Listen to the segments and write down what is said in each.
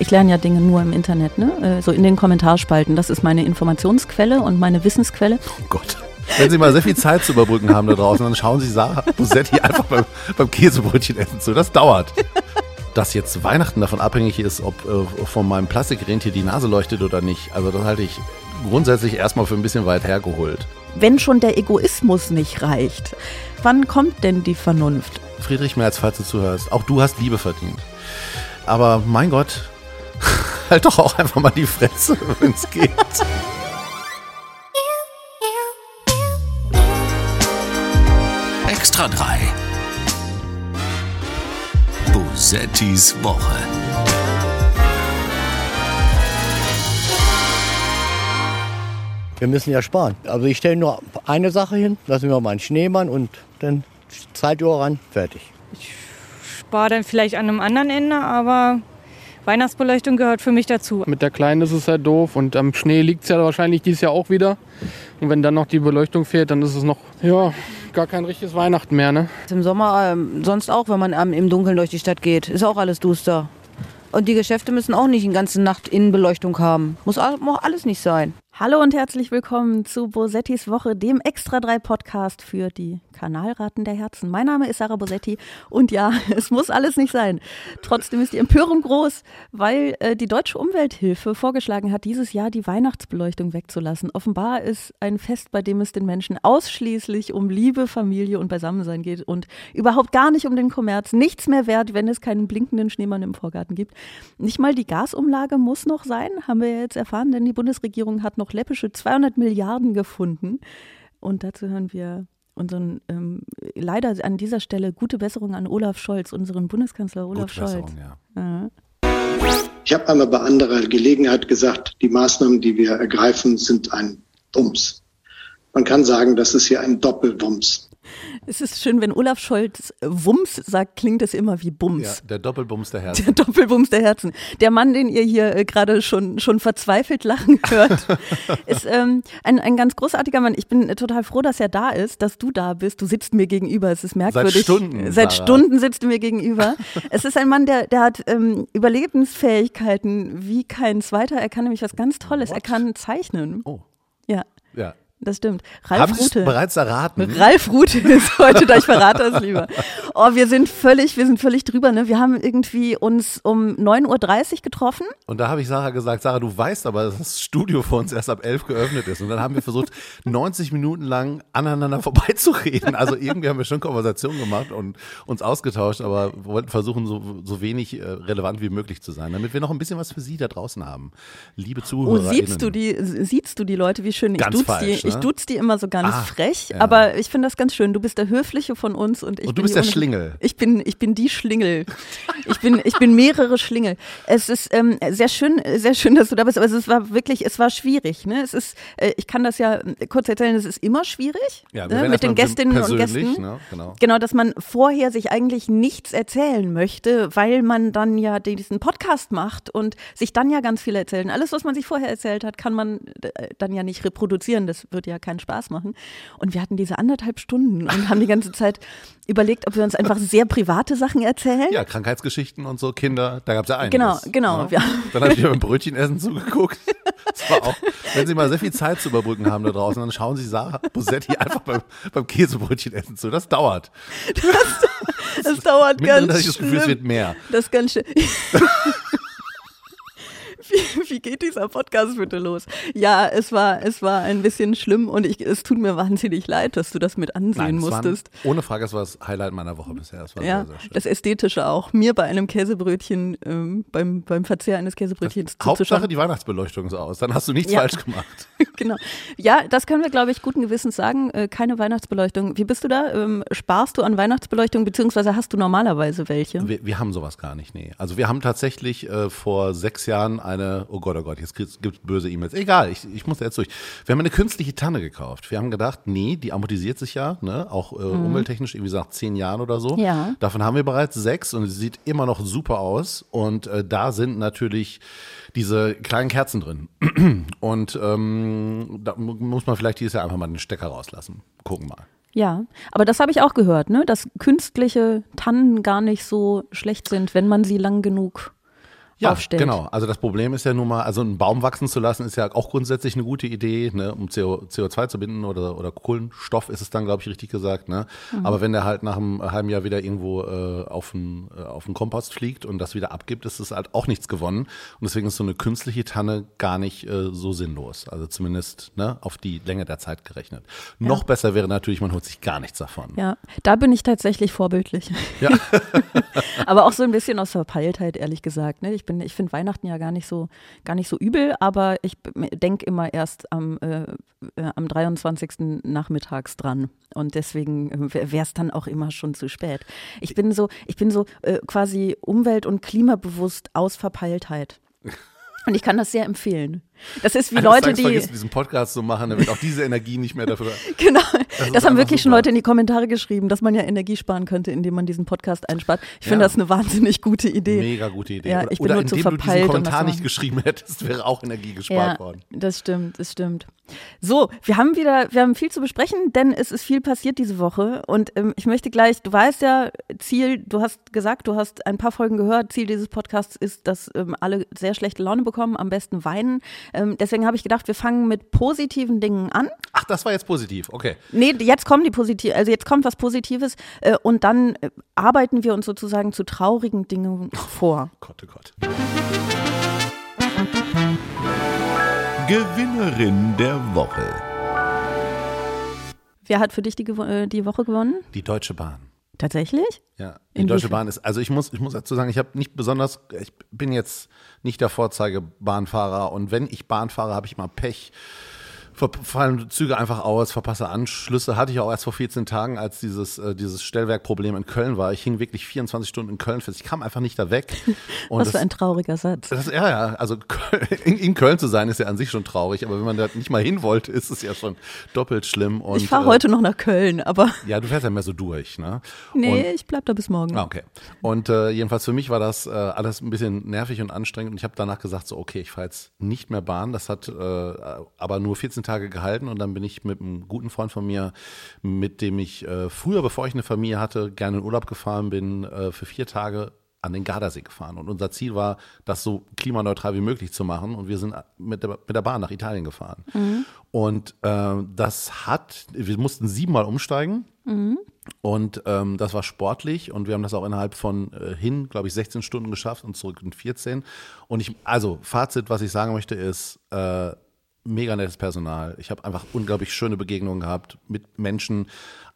Ich lerne ja Dinge nur im Internet, ne? Äh, so in den Kommentarspalten. Das ist meine Informationsquelle und meine Wissensquelle. Oh Gott. Wenn Sie mal sehr viel Zeit zu überbrücken haben da draußen, dann schauen Sie Sarah Bosetti einfach beim, beim Käsebrötchen essen zu. Das dauert. Dass jetzt Weihnachten davon abhängig ist, ob äh, von meinem Plastikrentier die Nase leuchtet oder nicht, also das halte ich grundsätzlich erstmal für ein bisschen weit hergeholt. Wenn schon der Egoismus nicht reicht, wann kommt denn die Vernunft? Friedrich Merz, falls du zuhörst, auch du hast Liebe verdient. Aber mein Gott, halt doch auch einfach mal die Fresse, wenn es geht. Extra 3. Bosettis Woche. Wir müssen ja sparen. Also ich stelle nur eine Sache hin, lassen wir mal einen Schneemann und dann Zeituhr ran, fertig. spare dann vielleicht an einem anderen Ende, aber Weihnachtsbeleuchtung gehört für mich dazu. Mit der Kleinen ist es halt doof und am Schnee liegt es ja wahrscheinlich dieses Jahr auch wieder. Und wenn dann noch die Beleuchtung fehlt, dann ist es noch, ja, gar kein richtiges Weihnachten mehr, ne? Im Sommer ähm, sonst auch, wenn man ähm, im Dunkeln durch die Stadt geht. Ist auch alles duster. Und die Geschäfte müssen auch nicht die ganze Nacht Innenbeleuchtung haben. Muss muss alles nicht sein. Hallo und herzlich willkommen zu Bosettis Woche, dem Extra 3 Podcast für die Kanalraten der Herzen. Mein Name ist Sarah Bosetti und ja, es muss alles nicht sein. Trotzdem ist die Empörung groß, weil äh, die Deutsche Umwelthilfe vorgeschlagen hat, dieses Jahr die Weihnachtsbeleuchtung wegzulassen. Offenbar ist ein Fest, bei dem es den Menschen ausschließlich um Liebe, Familie und Beisammensein geht und überhaupt gar nicht um den Kommerz. Nichts mehr wert, wenn es keinen blinkenden Schneemann im Vorgarten gibt. Nicht mal die Gasumlage muss noch sein, haben wir jetzt erfahren, denn die Bundesregierung hat noch läppische 200 Milliarden gefunden. Und dazu hören wir unseren, ähm, leider an dieser Stelle gute Besserung an Olaf Scholz, unseren Bundeskanzler Olaf Gute Scholz. Ja. Ich habe einmal bei anderer Gelegenheit gesagt, die Maßnahmen, die wir ergreifen, sind ein Bums. Man kann sagen, das ist hier ein Doppelbums. Es ist schön, wenn Olaf Scholz Wumms sagt, klingt es immer wie Ja, Bums. der Doppelbums der Herzen. Der Doppelbums der Herzen. Der Mann, den ihr hier äh, gerade schon, schon verzweifelt lachen hört, ist ähm, ein, ein ganz großartiger Mann. Ich bin äh, total froh, dass er da ist, dass du da bist. Du sitzt mir gegenüber. Es ist merkwürdig. Stunden, Seit Sarah. Stunden sitzt du mir gegenüber. es ist ein Mann, der, der hat ähm, Überlebensfähigkeiten wie kein zweiter. Er kann nämlich was ganz Tolles. Er kann zeichnen. Oh, Ja, ja. Das stimmt. Ralf Haben Sie Rute. bereits erraten? Ralf Rute ist heute da, ich verrate es lieber. Oh, wir sind völlig, wir sind völlig drüber, ne? Wir haben irgendwie uns um 9.30 Uhr getroffen. Und da habe ich Sarah gesagt, Sarah, du weißt aber, dass das Studio für uns erst ab 11 geöffnet ist. Und dann haben wir versucht, 90 Minuten lang aneinander vorbeizureden. Also irgendwie haben wir schon Konversationen gemacht und uns ausgetauscht, aber wollten versuchen, so, so wenig äh, relevant wie möglich zu sein, damit wir noch ein bisschen was für Sie da draußen haben. Liebe Oh, Zuhörer. siehst du die, siehst du die Leute, wie schön. Ich Ganz duz falsch, die, ne? Ich duz die immer so ganz Ah, frech, ja. aber ich finde das ganz schön. Du bist der Höfliche von uns und ich Und du bin bist der Schlingel. Ich bin, ich bin die Schlingel. Ich bin, ich bin mehrere Schlingel. Es ist ähm, sehr schön, sehr schön, dass du da bist, aber es war wirklich, es war schwierig. Ne? Es ist, äh, ich kann das ja äh, kurz erzählen, es ist immer schwierig Ja, ne? mit den Gästinnen und Gästen. Ne? Genau. Genau, dass man vorher sich eigentlich nichts erzählen möchte, weil man dann ja diesen Podcast macht und sich dann ja ganz viel erzählen. Alles, was man sich vorher erzählt hat, kann man äh, dann ja nicht reproduzieren. Das wird ja keinen Spaß machen. Und wir hatten diese anderthalb Stunden und haben die ganze Zeit überlegt, ob wir uns einfach sehr private Sachen erzählen. Ja, Krankheitsgeschichten und so, Kinder, da gab es ja einiges. Genau, genau, Ne? ja. Dann habe ich mir beim Brötchenessen zugeguckt. Das war auch, wenn Sie mal sehr viel Zeit zu überbrücken haben da draußen, dann schauen Sie Sarah Bosetti einfach beim, beim Käsebrötchenessen zu. Das dauert. Das dauert Mittendrin ganz ich das Gefühl, es wird mehr. Das ist ganz schön. Wie, wie geht dieser Podcast bitte los? Ja, es war, es war ein bisschen schlimm und ich, es tut mir wahnsinnig leid, dass du das mit ansehen war, musstest. ohne Frage, es war das Highlight meiner Woche bisher. War Ja, sehr, sehr das Ästhetische auch. Mir bei einem Käsebrötchen, ähm, beim, beim Verzehr eines Käsebrötchens Hauptsache, zuzuschauen. die Weihnachtsbeleuchtung ist aus. Dann hast du nichts Ja. falsch gemacht. genau. Ja, das können wir, glaube ich, guten Gewissens sagen. Äh, keine Weihnachtsbeleuchtung. Wie bist du da? Ähm, sparst du an Weihnachtsbeleuchtung, beziehungsweise hast du normalerweise welche? Wir, wir haben sowas gar nicht, nee. Also wir haben tatsächlich äh, vor sechs Jahren eine, oh Gott, oh Gott, jetzt gibt es böse E-Mails. Egal, ich, ich muss da jetzt durch. Wir haben eine künstliche Tanne gekauft. Wir haben gedacht, nee, die amortisiert sich ja, ne? auch äh, umwelttechnisch, irgendwie sagt zehn Jahren oder so. Mhm. Ja. Davon haben wir bereits sechs und sie sieht immer noch super aus. Und äh, da sind natürlich diese kleinen Kerzen drin. Und ähm, da mu- muss man vielleicht dieses Jahr einfach mal den Stecker rauslassen. Gucken mal. Ja, aber das habe ich auch gehört, ne? dass künstliche Tannen gar nicht so schlecht sind, wenn man sie lang genug Ja, aufstellt. genau. Also das Problem ist ja nun mal, also einen Baum wachsen zu lassen, ist ja auch grundsätzlich eine gute Idee, ne, um CO, CO2 zu binden oder, oder Kohlenstoff ist es dann, glaube ich, richtig gesagt. Ne? Mhm. Aber wenn der halt nach einem halben Jahr wieder irgendwo äh, auf, den, äh, auf den Kompost fliegt und das wieder abgibt, ist es halt auch nichts gewonnen. Und deswegen ist so eine künstliche Tanne gar nicht äh, so sinnlos. Also zumindest ne, auf die Länge der Zeit gerechnet. Noch besser wäre natürlich, man holt sich gar nichts davon. Ja, da bin ich tatsächlich vorbildlich. Ja. aber auch so ein bisschen aus Verpeiltheit, ehrlich gesagt. Ne? Ich, bin- ich finde Weihnachten ja gar nicht so, gar nicht so übel, aber ich denke immer erst am, äh, äh, am 23. nachmittags dran. Und deswegen wäre es dann auch immer schon zu spät. Ich bin so, ich bin so äh, quasi umwelt- und klimabewusst aus Verpeiltheit. Und ich kann das sehr empfehlen. Das ist wie Eines Leute, Tages die. vergisst, diesen Podcast zu machen, damit auch diese Energie nicht mehr dafür. Genau. Das Das, haben wirklich schon super. Leute in die Kommentare geschrieben, dass man ja Energie sparen könnte, indem man diesen Podcast einspart. Ich finde Ja. das eine wahnsinnig gute Idee. Mega gute Idee. Ja, oder ich bin oder nur zu indem du diesen verpeilt, Kommentar nicht geschrieben hättest, wäre auch Energie gespart Ja, worden. das stimmt, das stimmt. So, wir haben wieder, wir haben viel zu besprechen, denn es ist viel passiert diese Woche und ähm, ich möchte gleich, du weißt ja, Ziel, du hast gesagt, du hast ein paar Folgen gehört, Ziel dieses Podcasts ist, dass ähm, alle sehr schlechte Laune bekommen, am besten weinen. Ähm, deswegen habe ich gedacht, wir fangen mit positiven Dingen an. Ach, das war jetzt positiv. Okay. Nee, jetzt kommen die positiv, also jetzt kommt was Positives äh, und dann äh, arbeiten wir uns sozusagen zu traurigen Dingen vor. Gott, oh Gott. Gewinnerin der Woche. Wer hat für dich die, äh, die Woche gewonnen? Die Deutsche Bahn. Tatsächlich? Ja, die Inwiefern? Deutsche Bahn ist, also ich muss, ich muss dazu sagen, ich habe nicht besonders, ich bin jetzt nicht der Vorzeigebahnfahrer und wenn ich Bahn fahre, habe ich mal Pech. Fallen Züge einfach aus, verpasse Anschlüsse. Hatte ich auch erst vor 14 Tagen, als dieses, äh, dieses Stellwerkproblem in Köln war. Ich hing wirklich 24 Stunden in Köln fest. Ich kam einfach nicht da weg. Und Was das, für ein trauriger Satz. Das, ja, ja, also in, in Köln zu sein ist ja an sich schon traurig, aber wenn man da nicht mal hin wollte, ist es ja schon doppelt schlimm. Und, Ich fahre äh, heute noch nach Köln, aber Ja, du fährst ja mehr so durch, ne? nee, ich bleib da bis morgen. Ah, okay. Und äh, jedenfalls für mich war das äh, alles ein bisschen nervig und anstrengend und ich habe danach gesagt, so okay, ich fahre jetzt nicht mehr Bahn. Das hat äh, aber nur 14 Tage gehalten und dann bin ich mit einem guten Freund von mir, mit dem ich äh, früher, bevor ich eine Familie hatte, gerne in Urlaub gefahren bin, äh, für vier Tage an den Gardasee gefahren. Und unser Ziel war, das so klimaneutral wie möglich zu machen. Und wir sind mit der, mit der Bahn nach Italien gefahren. Und äh, das hat, wir mussten siebenmal umsteigen. Und ähm, das war sportlich und wir haben das auch innerhalb von äh, hin, glaube ich, 16 Stunden geschafft und zurück in 14. Und ich, also Fazit, was ich sagen möchte, ist äh, mega nettes Personal. Ich habe einfach unglaublich schöne Begegnungen gehabt mit Menschen.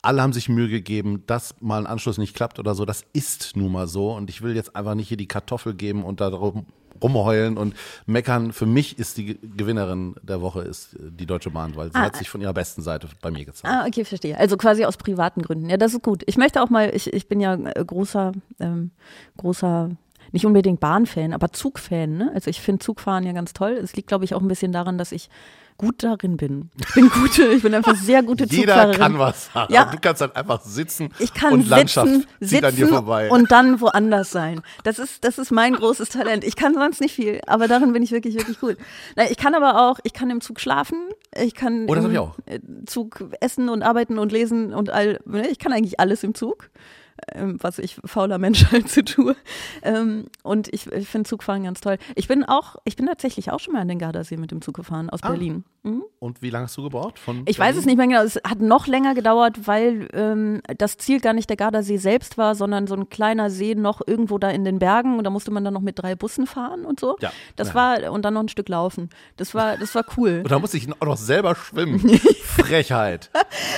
Alle haben sich Mühe gegeben, dass mal ein Anschluss nicht klappt oder so. Das ist nun mal so. Und ich will jetzt einfach nicht hier die Kartoffel geben und da drum rumheulen und meckern. Für mich ist die Gewinnerin der Woche ist äh, die Deutsche Bahn, weil sie Ah, hat sich von ihrer besten Seite bei mir gezeigt. Ah, okay, verstehe. Also quasi aus privaten Gründen. Ja, das ist gut. Ich möchte auch mal, ich, ich bin ja äh, großer, ähm, großer, nicht unbedingt Bahnfan, aber Zugfan. Ne? Also ich finde Zugfahren ja ganz toll. Es liegt, glaube ich, auch ein bisschen daran, dass ich gut darin bin. Ich bin gute, ich bin einfach sehr gute Jeder Zugfahrerin. kann was sagen. Ja. Du kannst halt einfach sitzen Ich kann und Landschaft sitzen, zieht an dir sitzen vorbei. und dann woanders sein. Das ist, das ist mein großes Talent. Ich kann sonst nicht viel, aber darin bin ich wirklich, wirklich gut. Na, ich kann aber auch, ich kann im Zug schlafen, ich kann Oh, im ich auch. äh, Zug essen und arbeiten und lesen und all, ne, ich kann eigentlich alles im Zug. Ähm, Was ich fauler Mensch halt so tue. Ähm, Und ich, ich finde Zugfahren ganz toll. Ich bin auch, ich bin tatsächlich auch schon mal an den Gardasee mit dem Zug gefahren aus Ah. Berlin. Mhm. Und wie lange hast du gebraucht? Von Ich weiß es nicht mehr genau. Es hat noch länger gedauert, weil ähm, das Ziel gar nicht der Gardasee selbst war, sondern so ein kleiner See noch irgendwo da in den Bergen. Und da musste man dann noch mit drei Bussen fahren und so. Ja. Das Ja. war und dann noch ein Stück laufen. Das war, das war cool. Und da musste ich auch noch selber schwimmen. Frechheit.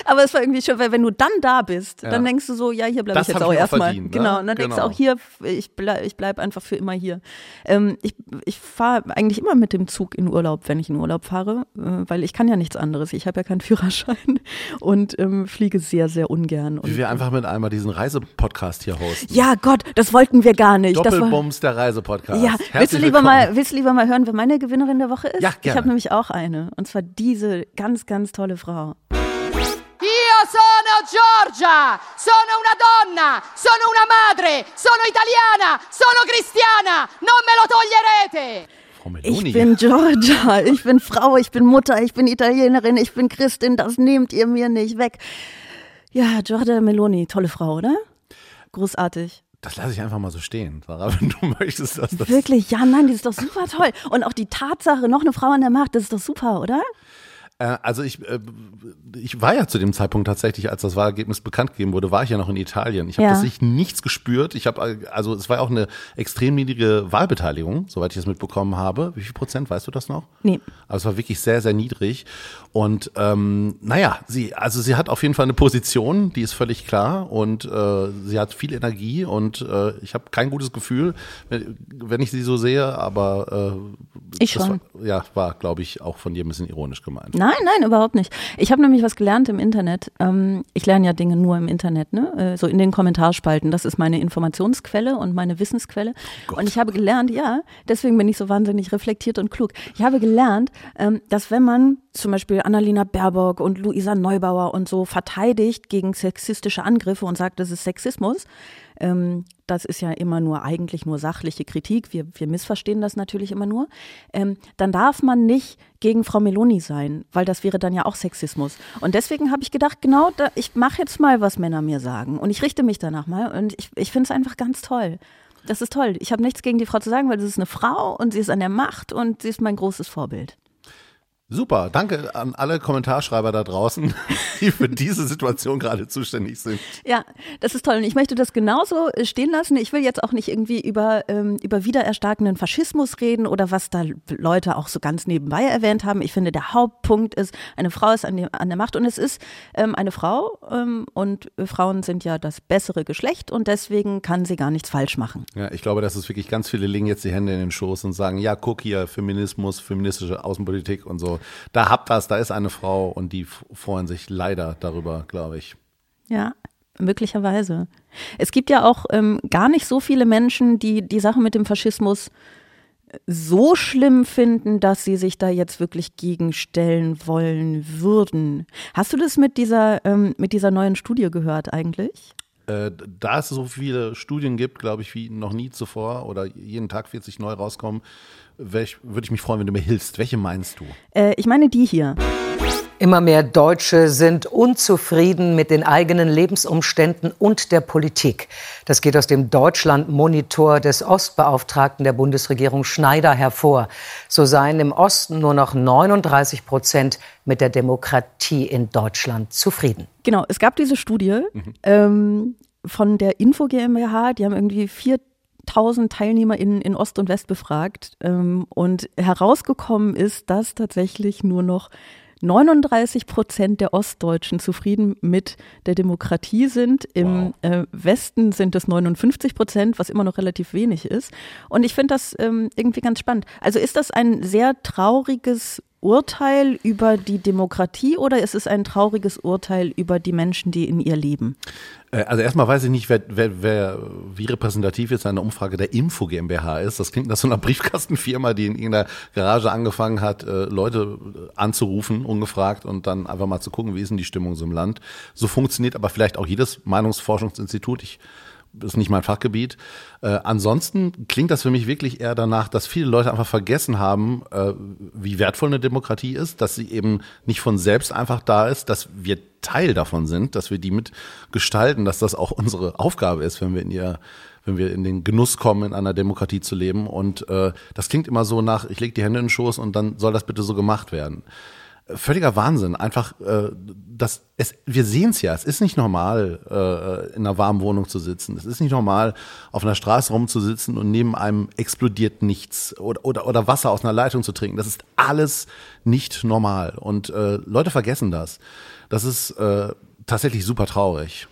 Aber es war irgendwie schön, weil wenn du dann da bist, Ja. dann denkst du so, ja, hier bleibe ich jetzt auch ich mir auch erstmal. verdient, ne? Genau. Und dann denkst du Genau. auch hier, ich bleib, ich bleib einfach für immer hier. Ähm, ich ich fahre eigentlich immer mit dem Zug in Urlaub, wenn ich in Urlaub fahre, äh, weil ich kann ja nichts anderes. Ich habe ja keinen Führerschein und ähm, fliege sehr, sehr ungern. Und Wie wir einfach mit einmal diesen Reisepodcast hier hosten. ja, Gott, das wollten wir gar nicht. Doppelbums der Reisepodcast. ja, willst du, lieber willkommen. mal, willst du lieber mal hören, wer meine Gewinnerin der Woche ist? Ja, Ich gerne. habe nämlich auch eine. Und zwar diese ganz, ganz tolle Frau. Io sono Giorgia, sono una donna, sono una madre, sono italiana, sono cristiana, non me lo toglierete! Meloni. Ich bin Georgia, ich bin Frau, ich bin Mutter, ich bin Italienerin, ich bin Christin, das nehmt ihr mir nicht weg. Ja, Giorgia Meloni, tolle Frau, oder? Großartig. Das lasse ich einfach mal so stehen, Sarah, wenn du möchtest, dass das. Wirklich, ja, nein, die ist doch super toll. Und auch die Tatsache, noch eine Frau an der Macht, das ist doch super, oder? Äh, also ich, äh, ich war ja zu dem Zeitpunkt tatsächlich, als das Wahlergebnis bekannt gegeben wurde, war ich ja noch in Italien. Ich habe Ja. tatsächlich nichts gespürt. Ich habe also es war auch eine extrem niedrige Wahlbeteiligung, soweit ich das mitbekommen habe. Wie viel Prozent, weißt du das noch? Nee. Aber es war wirklich sehr, sehr niedrig. Und ähm, naja, sie, also sie hat auf jeden Fall eine Position, die ist völlig klar und äh, sie hat viel Energie und äh, ich habe kein gutes Gefühl, wenn, wenn ich sie so sehe, aber äh, Ich das schon. War, ja, war, glaube ich, auch von dir ein bisschen ironisch gemeint. Nein, nein, überhaupt nicht. Ich habe nämlich was gelernt im Internet. Ähm, ich lerne ja Dinge nur im Internet, ne? Äh, so in den Kommentarspalten. Das ist meine Informationsquelle und meine Wissensquelle. und ich habe gelernt, ja, deswegen bin ich so wahnsinnig reflektiert und klug. Ich habe gelernt, ähm, dass wenn man zum Beispiel Annalena Baerbock und Luisa Neubauer und so verteidigt gegen sexistische Angriffe und sagt, das ist Sexismus, ähm, das ist ja immer nur eigentlich nur sachliche Kritik, wir, wir missverstehen das natürlich immer nur, ähm, dann darf man nicht gegen Frau Meloni sein, weil das wäre dann ja auch Sexismus. Und deswegen habe ich gedacht, genau, da, ich mache jetzt mal, was Männer mir sagen und ich richte mich danach mal und ich, ich finde es einfach ganz toll. Das ist toll. Ich habe nichts gegen die Frau zu sagen, weil das ist eine Frau und sie ist an der Macht und sie ist mein großes Vorbild. Super, danke an alle Kommentarschreiber da draußen, die für diese Situation gerade zuständig sind. Ja, das ist toll. Und ich möchte das genauso äh, stehen lassen. Ich will jetzt auch nicht irgendwie über, ähm, über wiedererstarkenden Faschismus reden oder was da Leute auch so ganz nebenbei erwähnt haben. Ich finde, der Hauptpunkt ist, eine Frau ist an, die, an der Macht und es ist ähm, eine Frau ähm, und äh, Frauen sind ja das bessere Geschlecht und deswegen kann sie gar nichts falsch machen. Ja, ich glaube, dass es wirklich ganz viele legen jetzt die Hände in den Schoß und sagen, ja, guck hier, Feminismus, feministische Außenpolitik und so. Da habt das, da ist eine Frau und die freuen sich leider darüber, glaube ich. Ja, möglicherweise. Es gibt ja auch ähm, gar nicht so viele Menschen, die die Sache mit dem Faschismus so schlimm finden, dass sie sich da jetzt wirklich gegenstellen wollen würden. Hast du das mit dieser, ähm, mit dieser neuen Studie gehört eigentlich? Äh, da es so viele Studien gibt, glaube ich, wie noch nie zuvor oder jeden Tag 40 neu rauskommen, würde ich mich freuen, wenn du mir hilfst. Welche meinst du? Äh, ich meine die hier. Immer mehr Deutsche sind unzufrieden mit den eigenen Lebensumständen und der Politik. Das geht aus dem Deutschland-Monitor des Ostbeauftragten der Bundesregierung Schneider hervor. So seien im Osten nur noch 39 Prozent mit der Demokratie in Deutschland zufrieden. Genau, es gab diese Studie ähm, von der Info GmbH, die haben irgendwie 4000 TeilnehmerInnen in Ost und West befragt ähm, und herausgekommen ist, dass tatsächlich nur noch 39 Prozent der Ostdeutschen zufrieden mit der Demokratie sind. Im äh, Westen sind es 59 Prozent, was immer noch relativ wenig ist. Und ich finde das ähm, irgendwie ganz spannend. Also ist das ein sehr trauriges Urteil über die Demokratie oder ist es ein trauriges Urteil über die Menschen, die in ihr leben? Äh, Also erstmal weiß ich nicht, wer, wer, wer wie repräsentativ jetzt eine Umfrage der Info GmbH ist. Das klingt nach so einer Briefkastenfirma, die in irgendeiner Garage angefangen hat, äh, Leute anzurufen, ungefragt und dann einfach mal zu gucken, wie ist denn die Stimmung so im Land. So funktioniert aber vielleicht auch jedes Meinungsforschungsinstitut. Ich ist nicht mein Fachgebiet. Äh, ansonsten klingt das für mich wirklich eher danach, dass viele Leute einfach vergessen haben, äh, wie wertvoll eine Demokratie ist, dass sie eben nicht von selbst einfach da ist, dass wir Teil davon sind, dass wir die mitgestalten, dass das auch unsere Aufgabe ist, wenn wir in ihr wenn wir in den Genuss kommen, in einer Demokratie zu leben. Und äh, das klingt immer so nach, ich lege die Hände in den Schoß und dann soll das bitte so gemacht werden völliger Wahnsinn. Einfach, äh, das, es, wir sehen es ja. Es ist nicht normal, äh, in einer warmen Wohnung zu sitzen. Es ist nicht normal, auf einer Straße rumzusitzen und neben einem explodiert nichts oder, oder, oder Wasser aus einer Leitung zu trinken. Das ist alles nicht normal. Und äh, Leute vergessen das. Das ist äh, tatsächlich super traurig.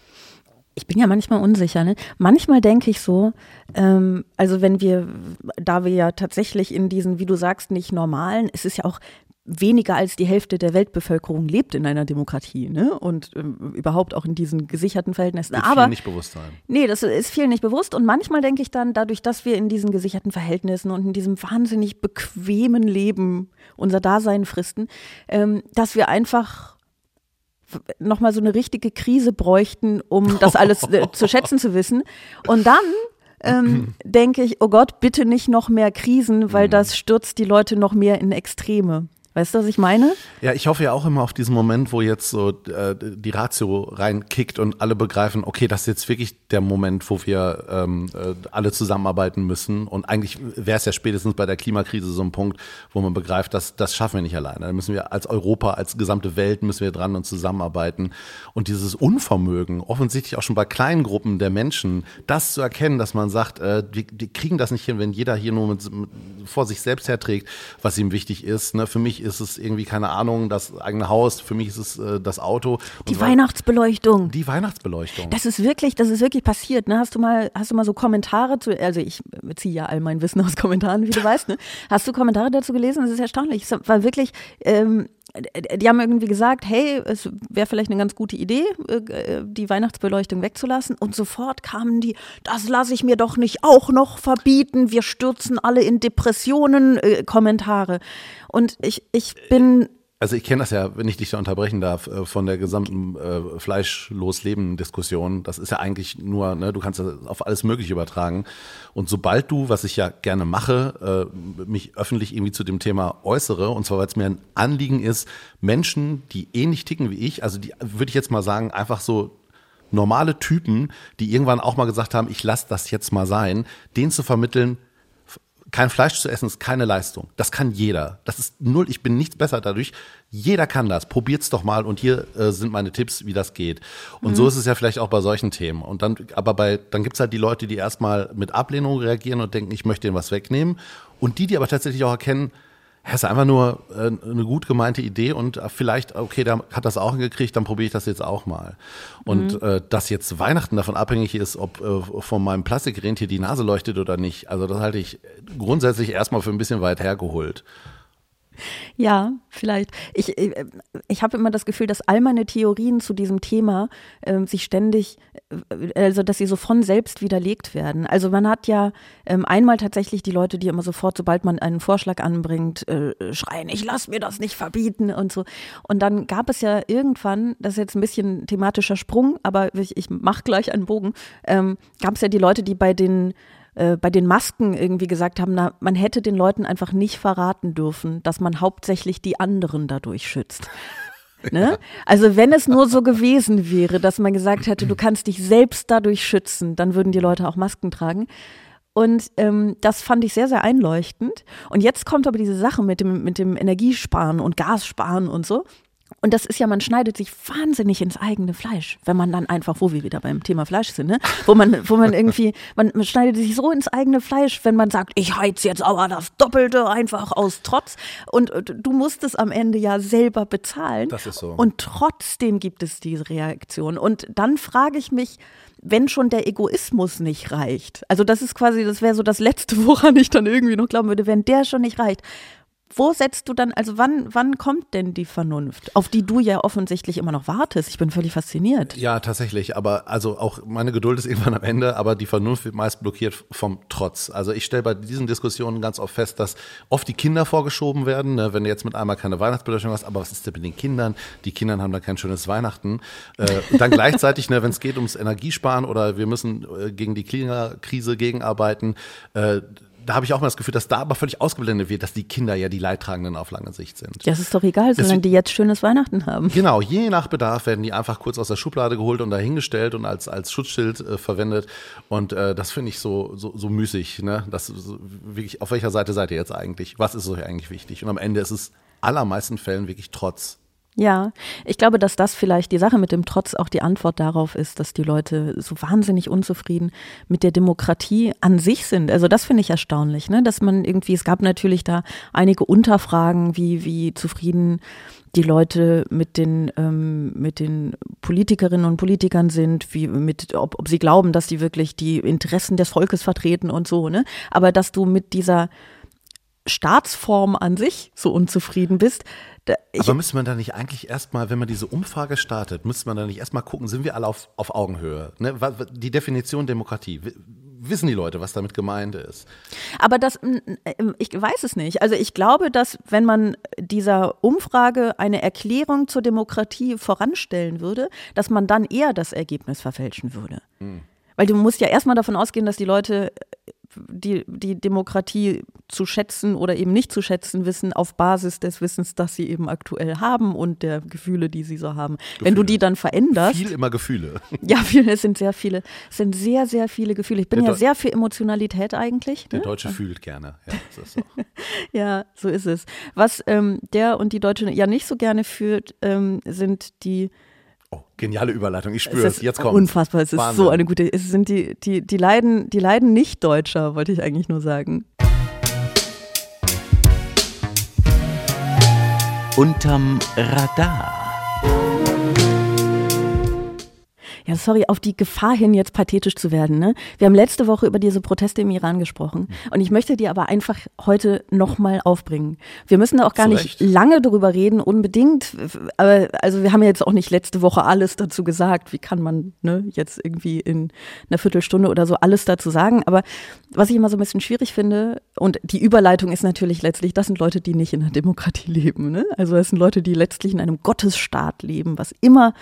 Ich bin ja manchmal unsicher. Ne? Manchmal denke ich so, ähm, also wenn wir, da wir ja tatsächlich in diesen, wie du sagst, nicht normalen, es ist ja auch weniger als die Hälfte der Weltbevölkerung lebt in einer Demokratie ne? und ähm, überhaupt auch in diesen gesicherten Verhältnissen. Wird Aber nicht bewusst sein. Nee, das ist vielen nicht bewusst. Und manchmal denke ich dann, dadurch, dass wir in diesen gesicherten Verhältnissen und in diesem wahnsinnig bequemen Leben unser Dasein fristen, ähm, dass wir einfach nochmal so eine richtige Krise bräuchten, um das alles äh, zu schätzen zu wissen. Und dann ähm, denke ich, oh Gott, bitte nicht noch mehr Krisen, weil das stürzt die Leute noch mehr in Extreme. Weißt du, was ich meine? Ja, ich hoffe ja auch immer auf diesen Moment, wo jetzt so äh, die Ratio reinkickt und alle begreifen, okay, das ist jetzt wirklich der Moment, wo wir ähm, äh, alle zusammenarbeiten müssen. Und eigentlich wäre es ja spätestens bei der Klimakrise so ein Punkt, wo man begreift, dass das schaffen wir nicht alleine. Da müssen wir als Europa, als gesamte Welt müssen wir dran und zusammenarbeiten. Und dieses Unvermögen, offensichtlich auch schon bei kleinen Gruppen der Menschen, das zu erkennen, dass man sagt, äh, die, die kriegen das nicht hin, wenn jeder hier nur mit, mit, vor sich selbst herträgt, was ihm wichtig ist. Ne? Für mich ist es irgendwie, keine Ahnung, das eigene Haus, für mich ist es äh, das Auto. Die so Weihnachtsbeleuchtung. Die Weihnachtsbeleuchtung. Das ist wirklich, das ist wirklich passiert. Ne? Hast du mal, hast du mal so Kommentare zu, also ich ziehe ja all mein Wissen aus Kommentaren, wie du weißt. Ne? Hast du Kommentare dazu gelesen? Das ist erstaunlich. Es war wirklich, ähm, die haben irgendwie gesagt, hey, es wäre vielleicht eine ganz gute Idee, äh, die Weihnachtsbeleuchtung wegzulassen. Und sofort kamen die, das lasse ich mir doch nicht auch noch verbieten, wir stürzen alle in Depressionen, äh, Kommentare. Und ich, ich bin also ich kenne das ja, wenn ich dich da unterbrechen darf, äh, von der gesamten äh, Fleischlos-Leben-Diskussion. Das ist ja eigentlich nur, ne, du kannst das auf alles Mögliche übertragen. Und sobald du, was ich ja gerne mache, äh, mich öffentlich irgendwie zu dem Thema äußere, und zwar weil es mir ein Anliegen ist, Menschen, die ähnlich ticken wie ich, also die würde ich jetzt mal sagen, einfach so normale Typen, die irgendwann auch mal gesagt haben, ich lasse das jetzt mal sein, denen zu vermitteln, kein Fleisch zu essen ist keine Leistung. Das kann jeder. Das ist null. Ich bin nichts besser dadurch. Jeder kann das. Probiert's doch mal. Und hier äh, sind meine Tipps, wie das geht. Und mhm. so ist es ja vielleicht auch bei solchen Themen. Und dann, aber bei, dann gibt's halt die Leute, die erstmal mit Ablehnung reagieren und denken, ich möchte ihnen was wegnehmen. Und die, die aber tatsächlich auch erkennen, es ist einfach nur äh, eine gut gemeinte Idee und vielleicht, okay, da hat das auch hingekriegt, dann probiere ich das jetzt auch mal. Und mhm. äh, dass jetzt Weihnachten davon abhängig ist, ob äh, von meinem Plastikrentier die Nase leuchtet oder nicht, also das halte ich grundsätzlich erstmal für ein bisschen weit hergeholt. Ja, vielleicht. Ich, äh, ich habe immer das Gefühl, dass all meine Theorien zu diesem Thema äh, sich ständig, äh, also dass sie so von selbst widerlegt werden. Also man hat ja ähm, einmal tatsächlich die Leute, die immer sofort, sobald man einen Vorschlag anbringt, äh, schreien, ich lass mir das nicht verbieten und so. Und dann gab es ja irgendwann, das ist jetzt ein bisschen thematischer Sprung, aber ich, ich mache gleich einen Bogen, ähm, gab es ja die Leute, die bei den äh, bei den Masken irgendwie gesagt haben, na, man hätte den Leuten einfach nicht verraten dürfen, dass man hauptsächlich die anderen dadurch schützt. Ne? Also wenn es nur so gewesen wäre, dass man gesagt hätte, du kannst dich selbst dadurch schützen, dann würden die Leute auch Masken tragen. Und ähm, das fand ich sehr, sehr einleuchtend. Und jetzt kommt aber diese Sache mit dem, mit dem Energiesparen und Gassparen und so. Und das ist ja, man schneidet sich wahnsinnig ins eigene Fleisch, wenn man dann einfach, wo wir wieder beim Thema Fleisch sind, ne? wo man, wo man irgendwie, man, schneidet sich so ins eigene Fleisch, wenn man sagt, ich heiz jetzt aber das Doppelte einfach aus Trotz. Und du musst es am Ende ja selber bezahlen. Das ist so. Und trotzdem gibt es diese Reaktion. Und dann frage ich mich, wenn schon der Egoismus nicht reicht, also das ist quasi, das wäre so das Letzte, woran ich dann irgendwie noch glauben würde, wenn der schon nicht reicht, wo setzt du dann, also wann, wann kommt denn die Vernunft, auf die du ja offensichtlich immer noch wartest? Ich bin völlig fasziniert. Ja, tatsächlich. Aber also auch meine Geduld ist irgendwann am Ende, aber die Vernunft wird meist blockiert vom Trotz. Also ich stelle bei diesen Diskussionen ganz oft fest, dass oft die Kinder vorgeschoben werden. Ne? Wenn du jetzt mit einmal keine Weihnachtsbeleuchtung hast, aber was ist denn mit den Kindern? Die Kinder haben da kein schönes Weihnachten. Äh, dann gleichzeitig, ne, wenn es geht ums Energiesparen oder wir müssen äh, gegen die Klimakrise gegenarbeiten, äh, da habe ich auch mal das Gefühl, dass da aber völlig ausgeblendet wird, dass die Kinder ja die Leidtragenden auf lange Sicht sind. Das ist doch egal, solange das, die jetzt schönes Weihnachten haben. Genau, je nach Bedarf werden die einfach kurz aus der Schublade geholt und dahingestellt und als, als Schutzschild äh, verwendet. Und äh, das finde ich so, so, so müßig. Ne? Das, so, wirklich, auf welcher Seite seid ihr jetzt eigentlich? Was ist euch eigentlich wichtig? Und am Ende ist es allermeisten Fällen wirklich Trotz. Ja, ich glaube, dass das vielleicht die Sache mit dem Trotz auch die Antwort darauf ist, dass die Leute so wahnsinnig unzufrieden mit der Demokratie an sich sind. Also das finde ich erstaunlich, ne? dass man irgendwie, es gab natürlich da einige Unterfragen, wie, wie zufrieden die Leute mit den, ähm, mit den Politikerinnen und Politikern sind, wie mit, ob, ob sie glauben, dass sie wirklich die Interessen des Volkes vertreten und so, ne? Aber dass du mit dieser Staatsform an sich so unzufrieden bist. Da, Aber müsste man da nicht eigentlich erstmal, wenn man diese Umfrage startet, müsste man da nicht erstmal gucken, sind wir alle auf, auf Augenhöhe? Ne? Die Definition Demokratie. Wissen die Leute, was damit gemeint ist? Aber das, ich weiß es nicht. Also ich glaube, dass wenn man dieser Umfrage eine Erklärung zur Demokratie voranstellen würde, dass man dann eher das Ergebnis verfälschen würde. Hm. Weil du musst ja erstmal davon ausgehen, dass die Leute die, die Demokratie zu schätzen oder eben nicht zu schätzen wissen auf Basis des Wissens, das sie eben aktuell haben und der Gefühle, die sie so haben. Gefühle. Wenn du die dann veränderst. Viel immer Gefühle. Ja, viel, es sind sehr viele, es sind sehr, sehr viele Gefühle. Ich bin der ja sehr für Emotionalität eigentlich. Der ne? Deutsche fühlt gerne. Ja, so. ja, so ist es. Was ähm, der und die Deutsche ja nicht so gerne fühlt, ähm, sind die Oh, geniale Überleitung, ich spüre es. Jetzt kommt Unfassbar, es ist Wahnsinn. so eine gute. Es sind die, die, die leiden, die leiden nicht Deutscher, wollte ich eigentlich nur sagen. Unterm Radar. Ja, sorry, auf die Gefahr hin, jetzt pathetisch zu werden. Ne? Wir haben letzte Woche über diese Proteste im Iran gesprochen. Mhm. Und ich möchte die aber einfach heute nochmal aufbringen. Wir müssen da auch gar nicht lange darüber reden, unbedingt. Aber, also wir haben ja jetzt auch nicht letzte Woche alles dazu gesagt. Wie kann man ne, jetzt irgendwie in einer Viertelstunde oder so alles dazu sagen? Aber was ich immer so ein bisschen schwierig finde, und die Überleitung ist natürlich letztlich, das sind Leute, die nicht in einer Demokratie leben. Ne? Also das sind Leute, die letztlich in einem Gottesstaat leben, was immer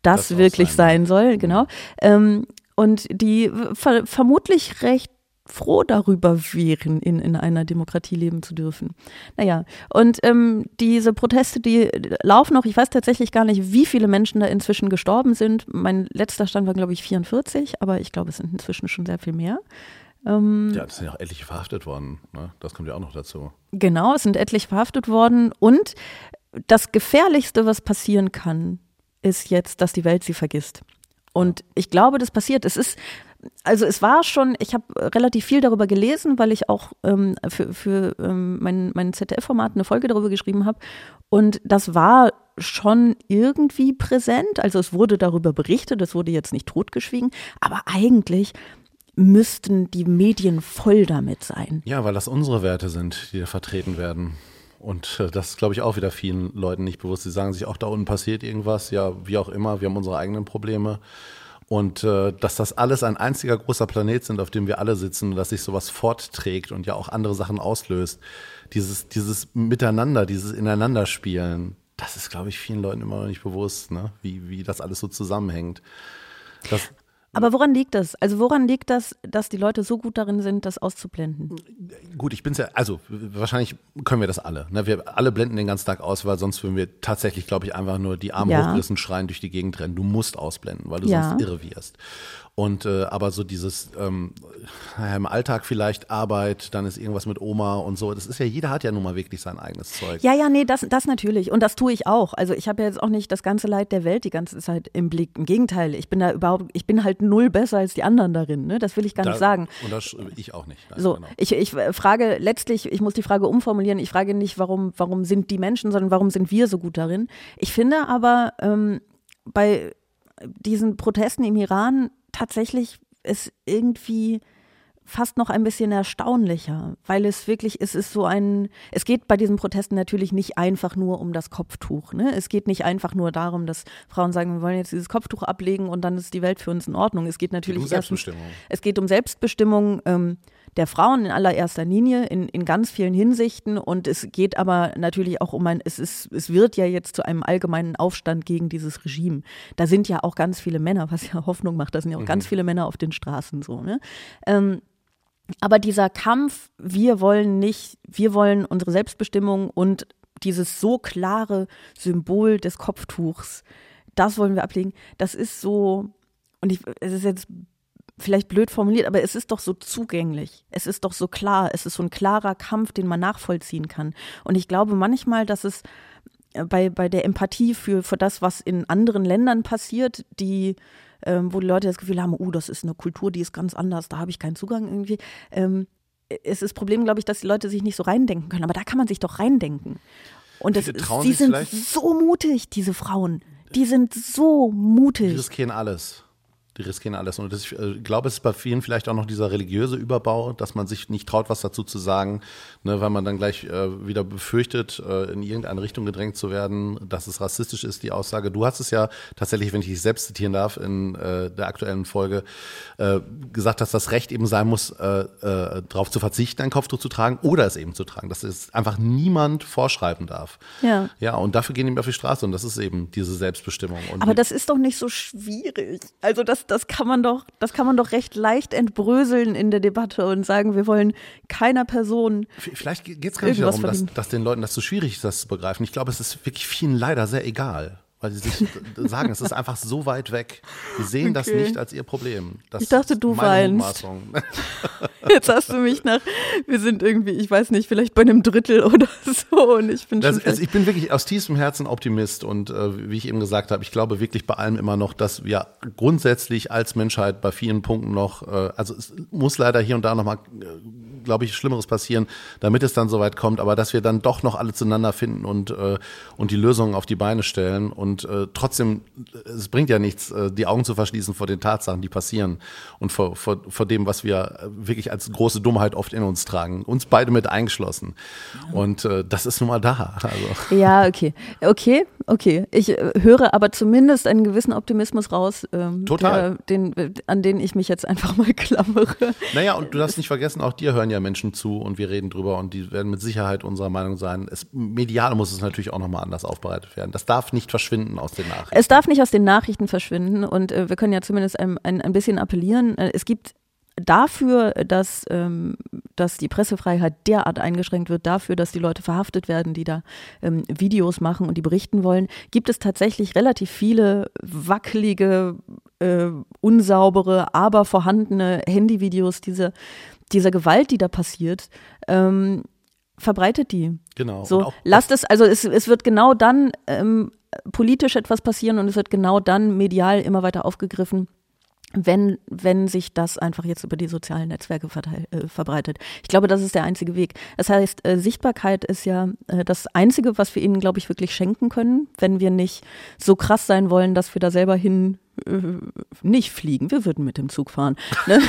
das, das wirklich sein, sein soll genau. Ähm, und die ver vermutlich recht froh darüber wären, in, in einer Demokratie leben zu dürfen. Naja, und ähm, diese Proteste, die laufen noch, ich weiß tatsächlich gar nicht, wie viele Menschen da inzwischen gestorben sind. Mein letzter Stand war, glaube ich, 44, aber ich glaube, es sind inzwischen schon sehr viel mehr. Ähm, ja, es sind ja auch etliche verhaftet worden. Ne? Das kommt ja auch noch dazu. Genau, es sind etliche verhaftet worden. Und das Gefährlichste, was passieren kann, ist jetzt, dass die Welt sie vergisst. Und ich glaube, das passiert. Es ist, also es war schon, ich habe relativ viel darüber gelesen, weil ich auch ähm, für, für ähm, mein, mein ZDF-Format eine Folge darüber geschrieben habe. Und das war schon irgendwie präsent. Also es wurde darüber berichtet, es wurde jetzt nicht totgeschwiegen, aber eigentlich müssten die Medien voll damit sein. Ja, weil das unsere Werte sind, die da vertreten werden. Und äh, das ist, glaube ich, auch wieder vielen Leuten nicht bewusst. Sie sagen sich, auch da unten passiert irgendwas, ja, wie auch immer, wir haben unsere eigenen Probleme. Und äh, dass das alles ein einziger großer Planet sind, auf dem wir alle sitzen, dass sich sowas fortträgt und ja auch andere Sachen auslöst. Dieses, dieses Miteinander, dieses Ineinanderspielen, das ist, glaube ich, vielen Leuten immer noch nicht bewusst, ne? wie, wie das alles so zusammenhängt. Das, aber woran liegt das? Also woran liegt das, dass die Leute so gut darin sind, das auszublenden? Gut, ich bin's ja, also wahrscheinlich können wir das alle. Ne? Wir alle blenden den ganzen Tag aus, weil sonst würden wir tatsächlich, glaube ich, einfach nur die Arme ja. hochgerissen schreien durch die Gegend rennen. Du musst ausblenden, weil du ja. sonst irre wirst. Und äh, aber so dieses ähm, im Alltag vielleicht Arbeit, dann ist irgendwas mit Oma und so. Das ist ja, jeder hat ja nun mal wirklich sein eigenes Zeug. Ja, ja, nee, das, das natürlich. Und das tue ich auch. Also ich habe ja jetzt auch nicht das ganze Leid der Welt die ganze Zeit im Blick. Im Gegenteil, ich bin da überhaupt, ich bin halt null besser als die anderen darin. Ne? Das will ich gar da, nicht sagen. Und das ich auch nicht. Nein, so, genau. ich, ich frage letztlich, ich muss die Frage umformulieren. Ich frage nicht, warum, warum sind die Menschen, sondern warum sind wir so gut darin? Ich finde aber ähm, bei diesen Protesten im Iran tatsächlich ist irgendwie fast noch ein bisschen erstaunlicher, weil es wirklich, es ist so ein, es geht bei diesen Protesten natürlich nicht einfach nur um das Kopftuch. Ne? Es geht nicht einfach nur darum, dass Frauen sagen, wir wollen jetzt dieses Kopftuch ablegen und dann ist die Welt für uns in Ordnung. Es geht natürlich um Selbstbestimmung. Erstens, es geht um Selbstbestimmung. Ähm, der Frauen in allererster Linie in, in ganz vielen Hinsichten. Und es geht aber natürlich auch um ein, es ist, es wird ja jetzt zu einem allgemeinen Aufstand gegen dieses Regime. Da sind ja auch ganz viele Männer, was ja Hoffnung macht, da sind ja auch mhm. ganz viele Männer auf den Straßen so. Ne? Ähm, aber dieser Kampf, wir wollen nicht, wir wollen unsere Selbstbestimmung und dieses so klare Symbol des Kopftuchs, das wollen wir ablegen. Das ist so, und ich, es ist jetzt vielleicht blöd formuliert, aber es ist doch so zugänglich. Es ist doch so klar. Es ist so ein klarer Kampf, den man nachvollziehen kann. Und ich glaube manchmal, dass es äh, bei, bei der Empathie für, für das, was in anderen Ländern passiert, die, ähm, wo die Leute das Gefühl haben, oh, das ist eine Kultur, die ist ganz anders, da habe ich keinen Zugang irgendwie. Ähm, es ist das Problem, glaube ich, dass die Leute sich nicht so reindenken können. Aber da kann man sich doch reindenken. Und das, die sind so mutig, diese Frauen. Die sind so mutig. Die riskieren alles. Die riskieren alles. Und das, ich äh, glaube, es ist bei vielen vielleicht auch noch dieser religiöse Überbau, dass man sich nicht traut, was dazu zu sagen, ne, weil man dann gleich äh, wieder befürchtet, äh, in irgendeine Richtung gedrängt zu werden, dass es rassistisch ist, die Aussage. Du hast es ja tatsächlich, wenn ich dich selbst zitieren darf, in äh, der aktuellen Folge äh, gesagt, dass das Recht eben sein muss, äh, äh, darauf zu verzichten, ein Kopftuch zu tragen oder es eben zu tragen. Dass es einfach niemand vorschreiben darf. Ja. Ja, und dafür gehen die auf die Straße und das ist eben diese Selbstbestimmung. Und Aber das ist doch nicht so schwierig. Also das das, das kann man doch, das kann man doch recht leicht entbröseln in der Debatte und sagen, wir wollen keiner Person. Vielleicht geht es gar nicht darum, dass, dass den Leuten das so schwierig ist, das zu begreifen. Ich glaube, es ist wirklich vielen leider sehr egal weil sie sich sagen, es ist einfach so weit weg. Die sehen okay. das nicht als ihr Problem. Das ich dachte, du weinst. Jetzt hast du mich nach, wir sind irgendwie, ich weiß nicht, vielleicht bei einem Drittel oder so und ich bin das, also ich bin wirklich aus tiefstem Herzen Optimist und äh, wie ich eben gesagt habe, ich glaube wirklich bei allem immer noch, dass wir grundsätzlich als Menschheit bei vielen Punkten noch, äh, also es muss leider hier und da nochmal, äh, glaube ich, Schlimmeres passieren, damit es dann soweit kommt, aber dass wir dann doch noch alle zueinander finden und, äh, und die Lösungen auf die Beine stellen und äh, trotzdem, es bringt ja nichts, äh, die Augen zu verschließen vor den Tatsachen, die passieren und vor, vor, vor dem, was wir wirklich als große Dummheit oft in uns tragen. Uns beide mit eingeschlossen. Und äh, das ist nun mal da. Also. Ja, okay. Okay, okay. Ich äh, höre aber zumindest einen gewissen Optimismus raus, ähm, Total. Der, den, an den ich mich jetzt einfach mal klammere. Naja, und du darfst nicht vergessen, auch dir hören ja Menschen zu und wir reden drüber und die werden mit Sicherheit unserer Meinung sein. Es, medial muss es natürlich auch nochmal anders aufbereitet werden. Das darf nicht verschwinden aus den Nachrichten. Es darf nicht aus den Nachrichten verschwinden und äh, wir können ja zumindest ein, ein, ein bisschen appellieren. Äh, es gibt dafür, dass, ähm, dass die Pressefreiheit derart eingeschränkt wird, dafür, dass die Leute verhaftet werden, die da ähm, Videos machen und die berichten wollen, gibt es tatsächlich relativ viele wackelige, äh, unsaubere, aber vorhandene Handyvideos diese, dieser Gewalt, die da passiert. Ähm, verbreitet die. Genau. So, lasst es, also es, es wird genau dann ähm, politisch etwas passieren und es wird genau dann medial immer weiter aufgegriffen, wenn, wenn sich das einfach jetzt über die sozialen Netzwerke äh, verbreitet. Ich glaube, das ist der einzige Weg. Das heißt, äh, Sichtbarkeit ist ja äh, das Einzige, was wir ihnen, glaube ich, wirklich schenken können, wenn wir nicht so krass sein wollen, dass wir da selber hin nicht fliegen, wir würden mit dem Zug fahren, ne?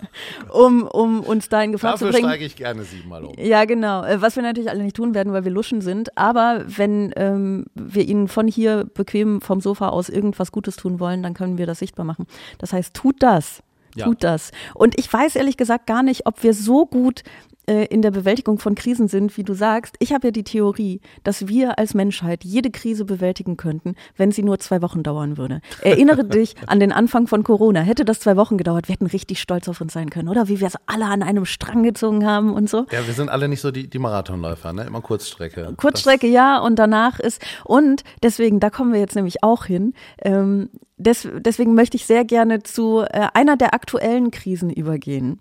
um, um uns da in Gefahr Dafür zu bringen. steige ich gerne siebenmal um. Ja, genau. Äh, was wir natürlich alle nicht tun werden, weil wir Luschen sind. Aber wenn ähm, wir ihnen von hier bequem vom Sofa aus irgendwas Gutes tun wollen, dann können wir das sichtbar machen. Das heißt, tut das. Ja. Tut das. Und ich weiß ehrlich gesagt gar nicht, ob wir so gut äh, in der Bewältigung von Krisen sind, wie du sagst. Ich habe ja die Theorie, dass wir als Menschheit jede Krise bewältigen könnten, wenn sie nur zwei Wochen dauern würde. Erinnere dich an den Anfang von Corona. Hätte das zwei Wochen gedauert, wir hätten richtig stolz auf uns sein können, oder? Wie wir es alle an einem Strang gezogen haben und so. Ja, wir sind alle nicht so die, die Marathonläufer, ne? Immer Kurzstrecke. Kurzstrecke, das ja, und danach ist, und deswegen, da kommen wir jetzt nämlich auch hin, ähm, des, deswegen möchte ich sehr gerne zu äh, einer der aktuellen Krisen übergehen.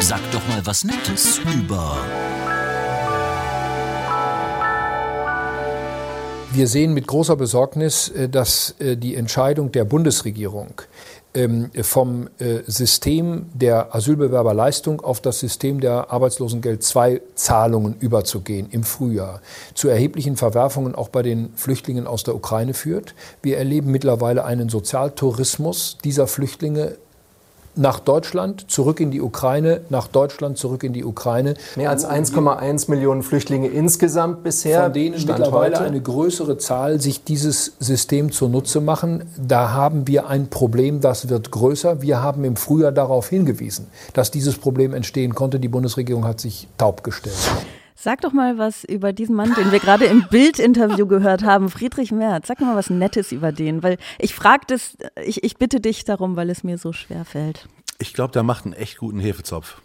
Sag doch mal was Nettes über. Wir sehen mit großer Besorgnis, äh, dass äh, die Entscheidung der Bundesregierung vom äh, System der Asylbewerberleistung auf das System der Arbeitslosengeld II Zahlungen überzugehen im Frühjahr zu erheblichen Verwerfungen auch bei den Flüchtlingen aus der Ukraine führt. Wir erleben mittlerweile einen Sozialtourismus dieser Flüchtlinge nach Deutschland, zurück in die Ukraine, nach Deutschland, zurück in die Ukraine. Mehr als 1,1 Millionen Flüchtlinge insgesamt bisher. Von denen Stand mittlerweile heute. eine größere Zahl sich dieses System zunutze machen. Da haben wir ein Problem, das wird größer. Wir haben im Frühjahr darauf hingewiesen, dass dieses Problem entstehen konnte. Die Bundesregierung hat sich taub gestellt. Sag doch mal was über diesen Mann, den wir gerade im Bildinterview gehört haben, Friedrich Merz. Sag mal was Nettes über den, weil ich frage das, ich, ich bitte dich darum, weil es mir so schwer fällt. Ich glaube, der macht einen echt guten Hefezopf.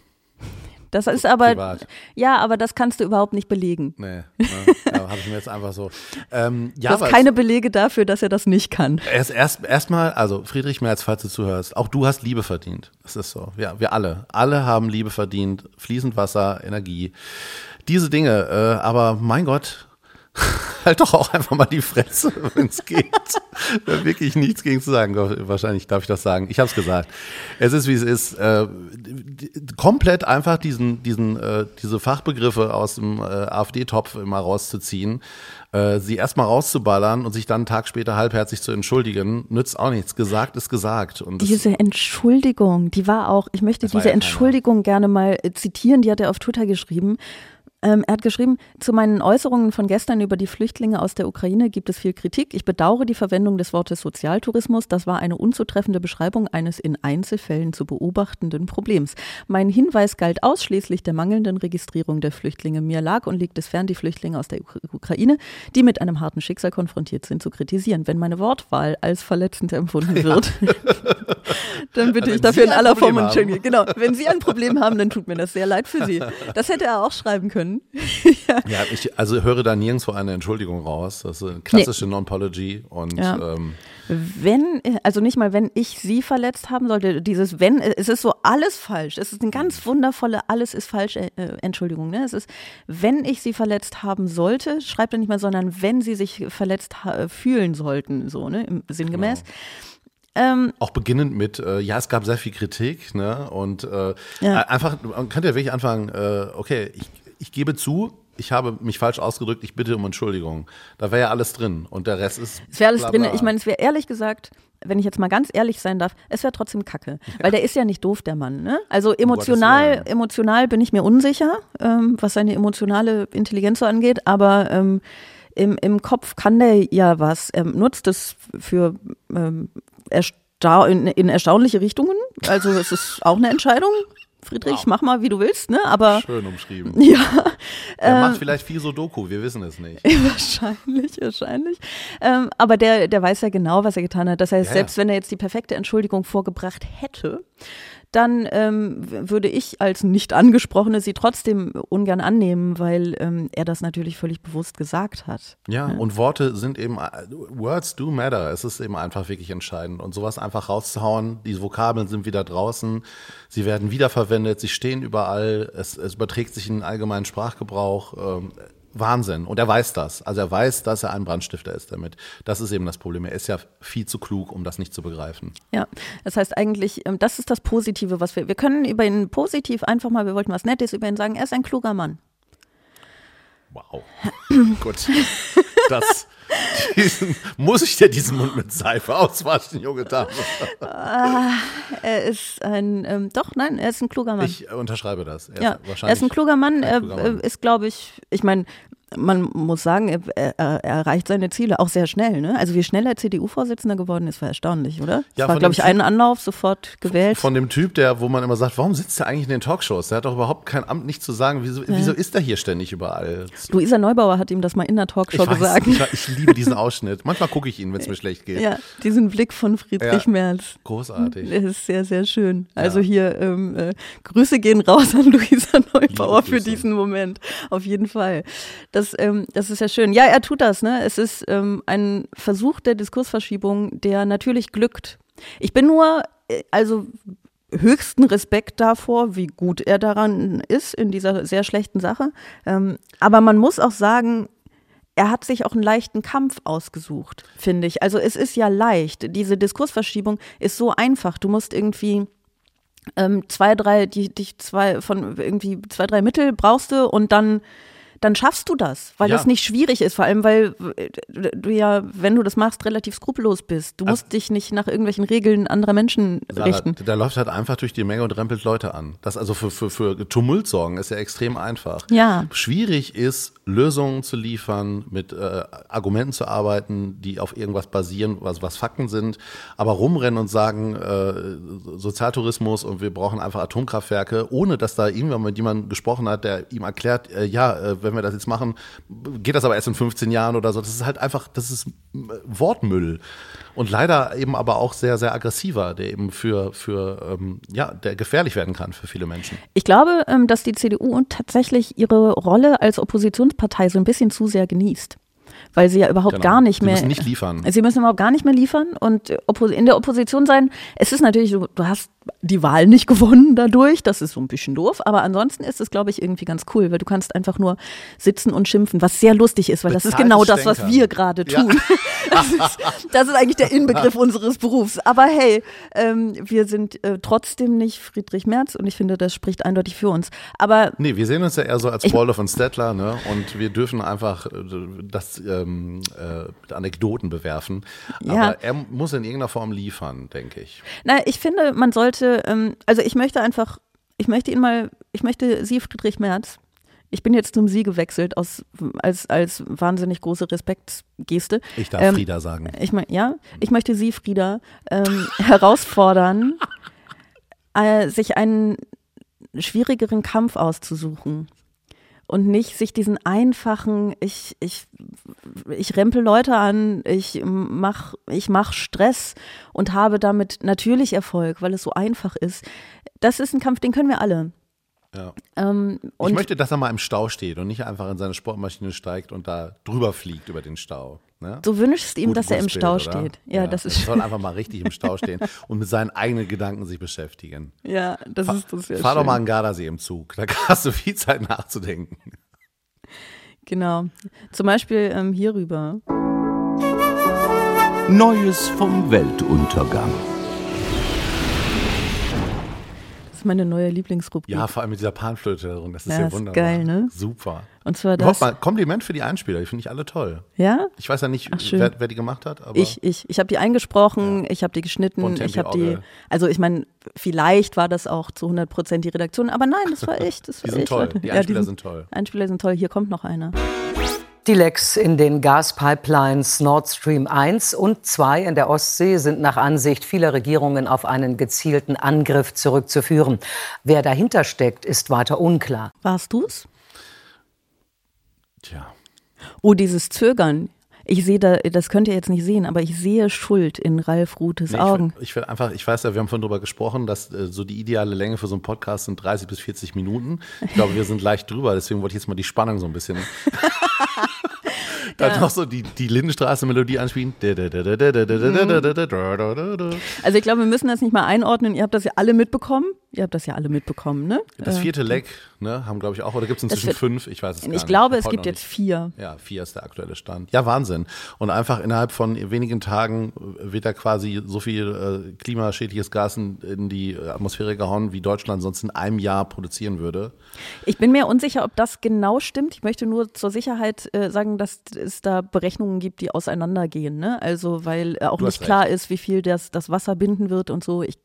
Das ist aber, Privat. ja, aber das kannst du überhaupt nicht belegen. Nee, ne, habe ich mir jetzt einfach so. Ähm, ja, du hast keine Belege dafür, dass er das nicht kann. Erst erstmal, erst also Friedrich Merz, falls du zuhörst, auch du hast Liebe verdient. Das ist so. Ja, wir alle. Alle haben Liebe verdient. Fließend Wasser, Energie diese Dinge. Äh, aber mein Gott, halt doch auch einfach mal die Fresse, wenn es geht. da wirklich nichts gegen zu sagen. Wahrscheinlich darf ich das sagen. Ich habe es gesagt. Es ist wie es ist. Äh, komplett einfach diesen, diesen, äh, diese Fachbegriffe aus dem äh, AfD-Topf immer rauszuziehen, äh, sie erstmal rauszuballern und sich dann einen Tag später halbherzig zu entschuldigen, nützt auch nichts. Gesagt ist gesagt. Und diese Entschuldigung, die war auch. Ich möchte diese Entschuldigung gerne mal äh, zitieren. Die hat er auf Twitter geschrieben Ähm, er hat geschrieben, zu meinen Äußerungen von gestern über die Flüchtlinge aus der Ukraine gibt es viel Kritik. Ich bedauere die Verwendung des Wortes Sozialtourismus. Das war eine unzutreffende Beschreibung eines in Einzelfällen zu beobachtenden Problems. Mein Hinweis galt ausschließlich der mangelnden Registrierung der Flüchtlinge. Mir lag und liegt es fern, die Flüchtlinge aus der Uk- Ukraine, die mit einem harten Schicksal konfrontiert sind, zu kritisieren. Wenn meine Wortwahl als verletzend empfunden wird, dann bitte Wenn ich dafür Sie in aller Form haben. entschuldigen. Genau, wenn Sie ein Problem haben, dann tut mir das sehr leid für Sie. Das hätte er auch schreiben können. Ja, ich also höre da nirgendwo eine Entschuldigung raus. Das ist eine klassische Non-Apology und Ja. ähm, Wenn, also nicht mal, wenn ich sie verletzt haben sollte, dieses wenn, es ist so alles falsch. Es ist eine ganz wundervolle, alles ist falsch, äh, Entschuldigung. Ne? Es ist, wenn ich sie verletzt haben sollte, schreibt er nicht mal, sondern wenn sie sich verletzt ha- fühlen sollten, so, ne, im sinngemäß. Ähm, auch beginnend mit, äh, ja, es gab sehr viel Kritik, ne? Und äh, Ja. äh, einfach, man könnte ja wirklich anfangen, äh, okay, ich, ich gebe zu, ich habe mich falsch ausgedrückt, ich bitte um Entschuldigung. Da wäre ja alles drin und der Rest ist. Es wäre alles drin. Ich meine, es wäre ehrlich gesagt, wenn ich jetzt mal ganz ehrlich sein darf, es wäre trotzdem Kacke. Weil der ist ja nicht doof, der Mann. Ne? Also emotional, emotional bin ich mir unsicher, ähm, was seine emotionale Intelligenz so angeht, aber ähm, im, im Kopf kann der ja was. Er nutzt es für ähm, ersta in, in erstaunliche Richtungen. Also es ist auch eine Entscheidung. Friedrich, mach mal, wie du willst, ne? Aber Schön umschrieben. Ja. Er äh, macht vielleicht viel Sudoku, wir wissen es nicht. Wahrscheinlich, wahrscheinlich. Ähm, aber der, der weiß ja genau, was er getan hat. Das heißt, Ja, ja. selbst wenn er jetzt die perfekte Entschuldigung vorgebracht hätte, dann ähm, würde ich als nicht angesprochene sie trotzdem ungern annehmen, weil ähm, er das natürlich völlig bewusst gesagt hat. Ja, und Worte sind eben, Words do matter. Es ist eben einfach wirklich entscheidend. Und sowas einfach rauszuhauen, diese Vokabeln sind wieder draußen, sie werden wiederverwendet, sie stehen überall, es, es überträgt sich in den allgemeinen Sprachgebrauch. Ähm, Wahnsinn. Und er weiß das. Also er weiß, dass er ein Brandstifter ist damit. Das ist eben das Problem. Er ist ja viel zu klug, um das nicht zu begreifen. Ja, das heißt eigentlich, ähm, das ist das Positive, was wir, wir können über ihn positiv einfach mal, wir wollten was Nettes über ihn sagen, er ist ein kluger Mann. Wow. Gut. Das, diesen, muss ich dir diesen Mund mit Seife auswaschen, junge Dame? Ah, er ist ein, ähm, doch, nein, er ist ein kluger Mann. Ich unterschreibe das. Er ja, ist er wahrscheinlich ist ein kluger Mann. ein Er kluger Mann. äh, ist, glaube ich, ich meine, man muss sagen, er, er, er erreicht seine Ziele auch sehr schnell. Ne? Also wie schnell er CDU-Vorsitzender geworden ist, war erstaunlich, oder? Ja, das war, glaube ich, ein Anlauf, sofort gewählt. Von dem Typ, der, wo man immer sagt, warum sitzt der eigentlich in den Talkshows? Der hat doch überhaupt kein Amt, nichts zu sagen. Wieso, wieso ist der hier ständig überall? Luisa Neubauer hat ihm das mal in der Talkshow ich, weiß, gesagt. ich, ich liebe diesen Ausschnitt. Manchmal gucke ich ihn, wenn es mir schlecht geht. Ja, diesen Blick von Friedrich Ja, Merz. großartig. Das ist sehr, sehr schön. Also hier, ähm, äh, Grüße gehen raus an Luisa Neubauer für diesen Moment. Auf jeden Fall. Das, ähm, das ist ja schön. Ja, er tut das. Ne? Es ist ähm, ein Versuch der Diskursverschiebung, der natürlich glückt. Ich bin nur, äh, also höchsten Respekt davor, wie gut er daran ist in dieser sehr schlechten Sache. Ähm, aber man muss auch sagen, er hat sich auch einen leichten Kampf ausgesucht, finde ich. Also es ist ja leicht. Diese Diskursverschiebung ist so einfach. Du musst irgendwie ähm, zwei, drei, die, dich zwei von irgendwie zwei, drei Mittel brauchst du und dann dann schaffst du das, weil Ja. das nicht schwierig ist, vor allem weil äh, du ja, wenn du das machst, relativ skrupellos bist. Du musst dich nicht nach irgendwelchen Regeln anderer Menschen Sarah, richten. der läuft halt einfach durch die Menge und rempelt Leute an. Das also für, für, für Tumult sorgen ist ja extrem einfach. Ja. Schwierig ist, Lösungen zu liefern, mit äh, Argumenten zu arbeiten, die auf irgendwas basieren, was, was Fakten sind. Aber rumrennen und sagen, äh, Sozialtourismus und wir brauchen einfach Atomkraftwerke, ohne dass da irgendwann mit jemandem gesprochen hat, der ihm erklärt, äh, ja, äh, wenn wir das jetzt machen, geht das aber erst in 15 Jahren oder so. Das ist halt einfach, das ist äh, Wortmüll. Und leider eben aber auch sehr, sehr aggressiver, der eben für, für ähm, ja, der gefährlich werden kann für viele Menschen. Ich glaube, ähm, dass die CDU tatsächlich ihre Rolle als Oppositionspartei so ein bisschen zu sehr genießt. Weil sie ja überhaupt Genau. gar nicht Sie mehr. müssen nicht liefern. Sie müssen überhaupt gar nicht mehr liefern und äh, in der Opposition sein. Es ist natürlich, so, du hast die Wahl nicht gewonnen dadurch, das ist so ein bisschen doof, aber ansonsten ist es, glaube ich, irgendwie ganz cool, weil du kannst einfach nur sitzen und schimpfen, was sehr lustig ist, weil das ist genau das, was wir gerade Ja. tun. Das, ist, das ist eigentlich der Inbegriff unseres Berufs. Aber hey, ähm, wir sind äh, trotzdem nicht Friedrich Merz und ich finde, das spricht eindeutig für uns. Aber Nee, wir sehen uns ja eher so als Waldorf und Stettler, ne? Und wir dürfen einfach äh, das ähm, äh, mit Anekdoten bewerfen. Ja. Aber er muss in irgendeiner Form liefern, denke ich. Na, ich finde, man sollte, ähm, also ich möchte einfach, ich möchte ihn mal, ich möchte Sie, Friedrich Merz, Ich bin jetzt zum Sie gewechselt aus, als, als wahnsinnig große Respektgeste. Ich darf Ähm, Frieda sagen. Ich mein, ja, ich möchte Sie, Frieda, ähm, herausfordern, äh, sich einen schwierigeren Kampf auszusuchen und nicht sich diesen einfachen, ich, ich, ich rempel Leute an, ich mach, ich mach Stress und habe damit natürlich Erfolg, weil es so einfach ist. Das ist ein Kampf, den können wir alle. Ja. Ähm, und ich möchte, dass er mal im Stau steht und nicht einfach in seine Sportmaschine steigt und da drüber fliegt über den Stau. Ne? du wünschst ihm, Gut- dass er im Stau Bild, oder? steht. Ja, das ist Er soll einfach mal richtig im Stau stehen und mit seinen eigenen Gedanken sich beschäftigen. Ja, das ist das ja Fahr doch mal an Gardasee im Zug. Da hast du viel Zeit nachzudenken. Genau. Zum Beispiel ähm, hierüber. Neues vom Weltuntergang. Meine neue Lieblingsrubrik. Ja, vor allem mit dieser Panflöte. Das ist Ja, ja, ist wunderbar. geil, ne? Super. Und zwar das. mal Kompliment für die Einspieler. Die finde ich alle toll. Ja? Ich weiß ja nicht, Ach, wer, wer die gemacht hat, aber Ich, ich, ich habe die eingesprochen, ich habe die geschnitten, Und ich habe die, also ich meine, vielleicht war das auch zu 100 Prozent die Redaktion, aber nein, das war echt. Das Die war sind echt, toll. Die Ja, Einspieler sind- sind toll. Einspieler sind toll. Hier kommt noch einer. Die Lecks in den Gaspipelines Nord Stream 1 und 2 in der Ostsee sind nach Ansicht vieler Regierungen auf einen gezielten Angriff zurückzuführen. Wer dahinter steckt, ist weiter unklar. Warst du's? Tja. Oh, dieses Zögern. Ich sehe da, das könnt ihr jetzt nicht sehen, aber ich sehe Schuld in Ralf Rutes Nee, Augen. Ich will, ich will einfach, ich weiß ja, wir haben vorhin drüber gesprochen, dass äh, so die ideale Länge für so einen Podcast sind 30 bis 40 Minuten. Ich glaube, wir sind leicht drüber, deswegen wollte ich jetzt mal die Spannung so ein bisschen. Dann Ja. noch so die, die Lindenstraße-Melodie anspielen. Also ich glaube, wir müssen das nicht mal einordnen. Ihr habt das ja alle mitbekommen. Ihr habt das ja alle mitbekommen, ne? Das Äh, vierte Leck, ne, haben glaube ich auch, oder gibt es inzwischen wird- fünf? Ich weiß es gar Ich nicht. glaube, es gibt jetzt vier. Ja, vier ist der aktuelle Stand. Ja, Wahnsinn. Und einfach innerhalb von wenigen Tagen wird da quasi so viel äh, klimaschädliches Gas in, in die Atmosphäre gehauen, wie Deutschland sonst in einem Jahr produzieren würde. Ich bin mir unsicher, ob das genau stimmt. Ich möchte nur zur Sicherheit äh, sagen, dass es da Berechnungen gibt, die auseinandergehen. Ne? Also, weil äh, auch Du nicht klar ist, wie viel das, das Wasser binden wird und so. Ich,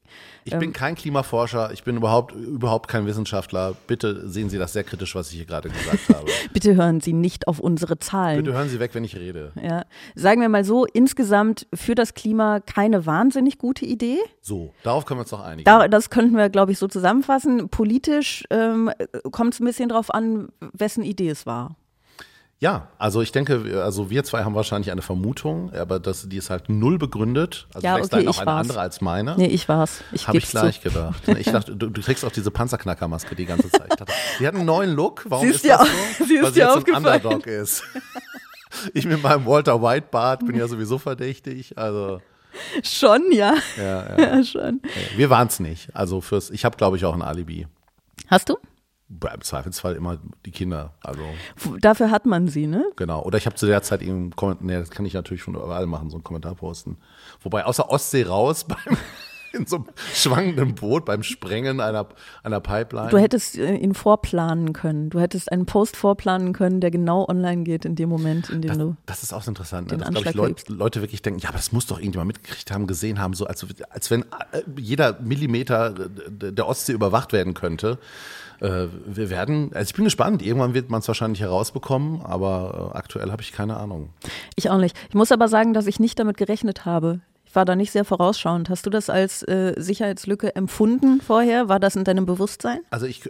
Ich ähm, bin kein Klimaforscher, ich bin überhaupt, überhaupt kein Wissenschaftler. Bitte sehen Sie das sehr kritisch, was ich hier gerade gesagt habe. bitte hören Sie nicht auf unsere Zahlen. Bitte hören Sie weg, wenn ich rede. Ja. Sagen wir mal so, insgesamt für das Klima keine wahnsinnig gute Idee. So, darauf können wir uns doch einigen. Da, das könnten wir, glaube ich, so zusammenfassen. Politisch ähm, kommt es ein bisschen drauf an, wessen Idee es war. Ja, also ich denke, also wir zwei haben wahrscheinlich eine Vermutung, aber das, die ist halt null begründet. Also Ja, vielleicht okay, auch ich eine war's. andere als meine. Nee, ich war's. Ich Habe ich geb's zu. gleich gedacht. Ich dachte, du, du trägst auch diese Panzerknackermaske die ganze Zeit. Dachte, sie hat einen neuen Look. Warum Sie ist ist das so? sie ist Weil sie jetzt ein. Underdog ist. Ich mit meinem Walter White Bart bin ja sowieso verdächtig. Also Schon, ja. ja, ja. Ja, schon. wir waren es nicht. Also fürs, ich habe glaube ich auch ein Alibi. Hast du? Im Zweifelsfall immer die Kinder. Also Dafür hat man sie, ne? genau. Oder ich habe zu der Zeit eben Kommentar, nee, das kann ich natürlich von überall machen, so einen Kommentar posten. Wobei außer Ostsee raus beim in so einem schwankenden Boot beim Sprengen einer, einer Pipeline. Du hättest äh, ihn vorplanen können. Du hättest einen Post vorplanen können, der genau online geht in dem Moment, in dem du. Das ist auch so interessant, ne? dass glaube ich Anschlag Leut, Leute wirklich denken, ja, aber das muss doch irgendjemand mitgekriegt haben, gesehen haben, so als, als wenn äh, jeder Millimeter äh, der Ostsee überwacht werden könnte. Äh, Wir werden, also ich bin gespannt, irgendwann wird man es wahrscheinlich herausbekommen, aber äh, aktuell habe ich keine Ahnung. Ich auch nicht. Ich muss aber sagen, dass ich nicht damit gerechnet habe. Ich war da nicht sehr vorausschauend. Hast du das als äh, Sicherheitslücke empfunden vorher? War das in deinem Bewusstsein? Also ich äh,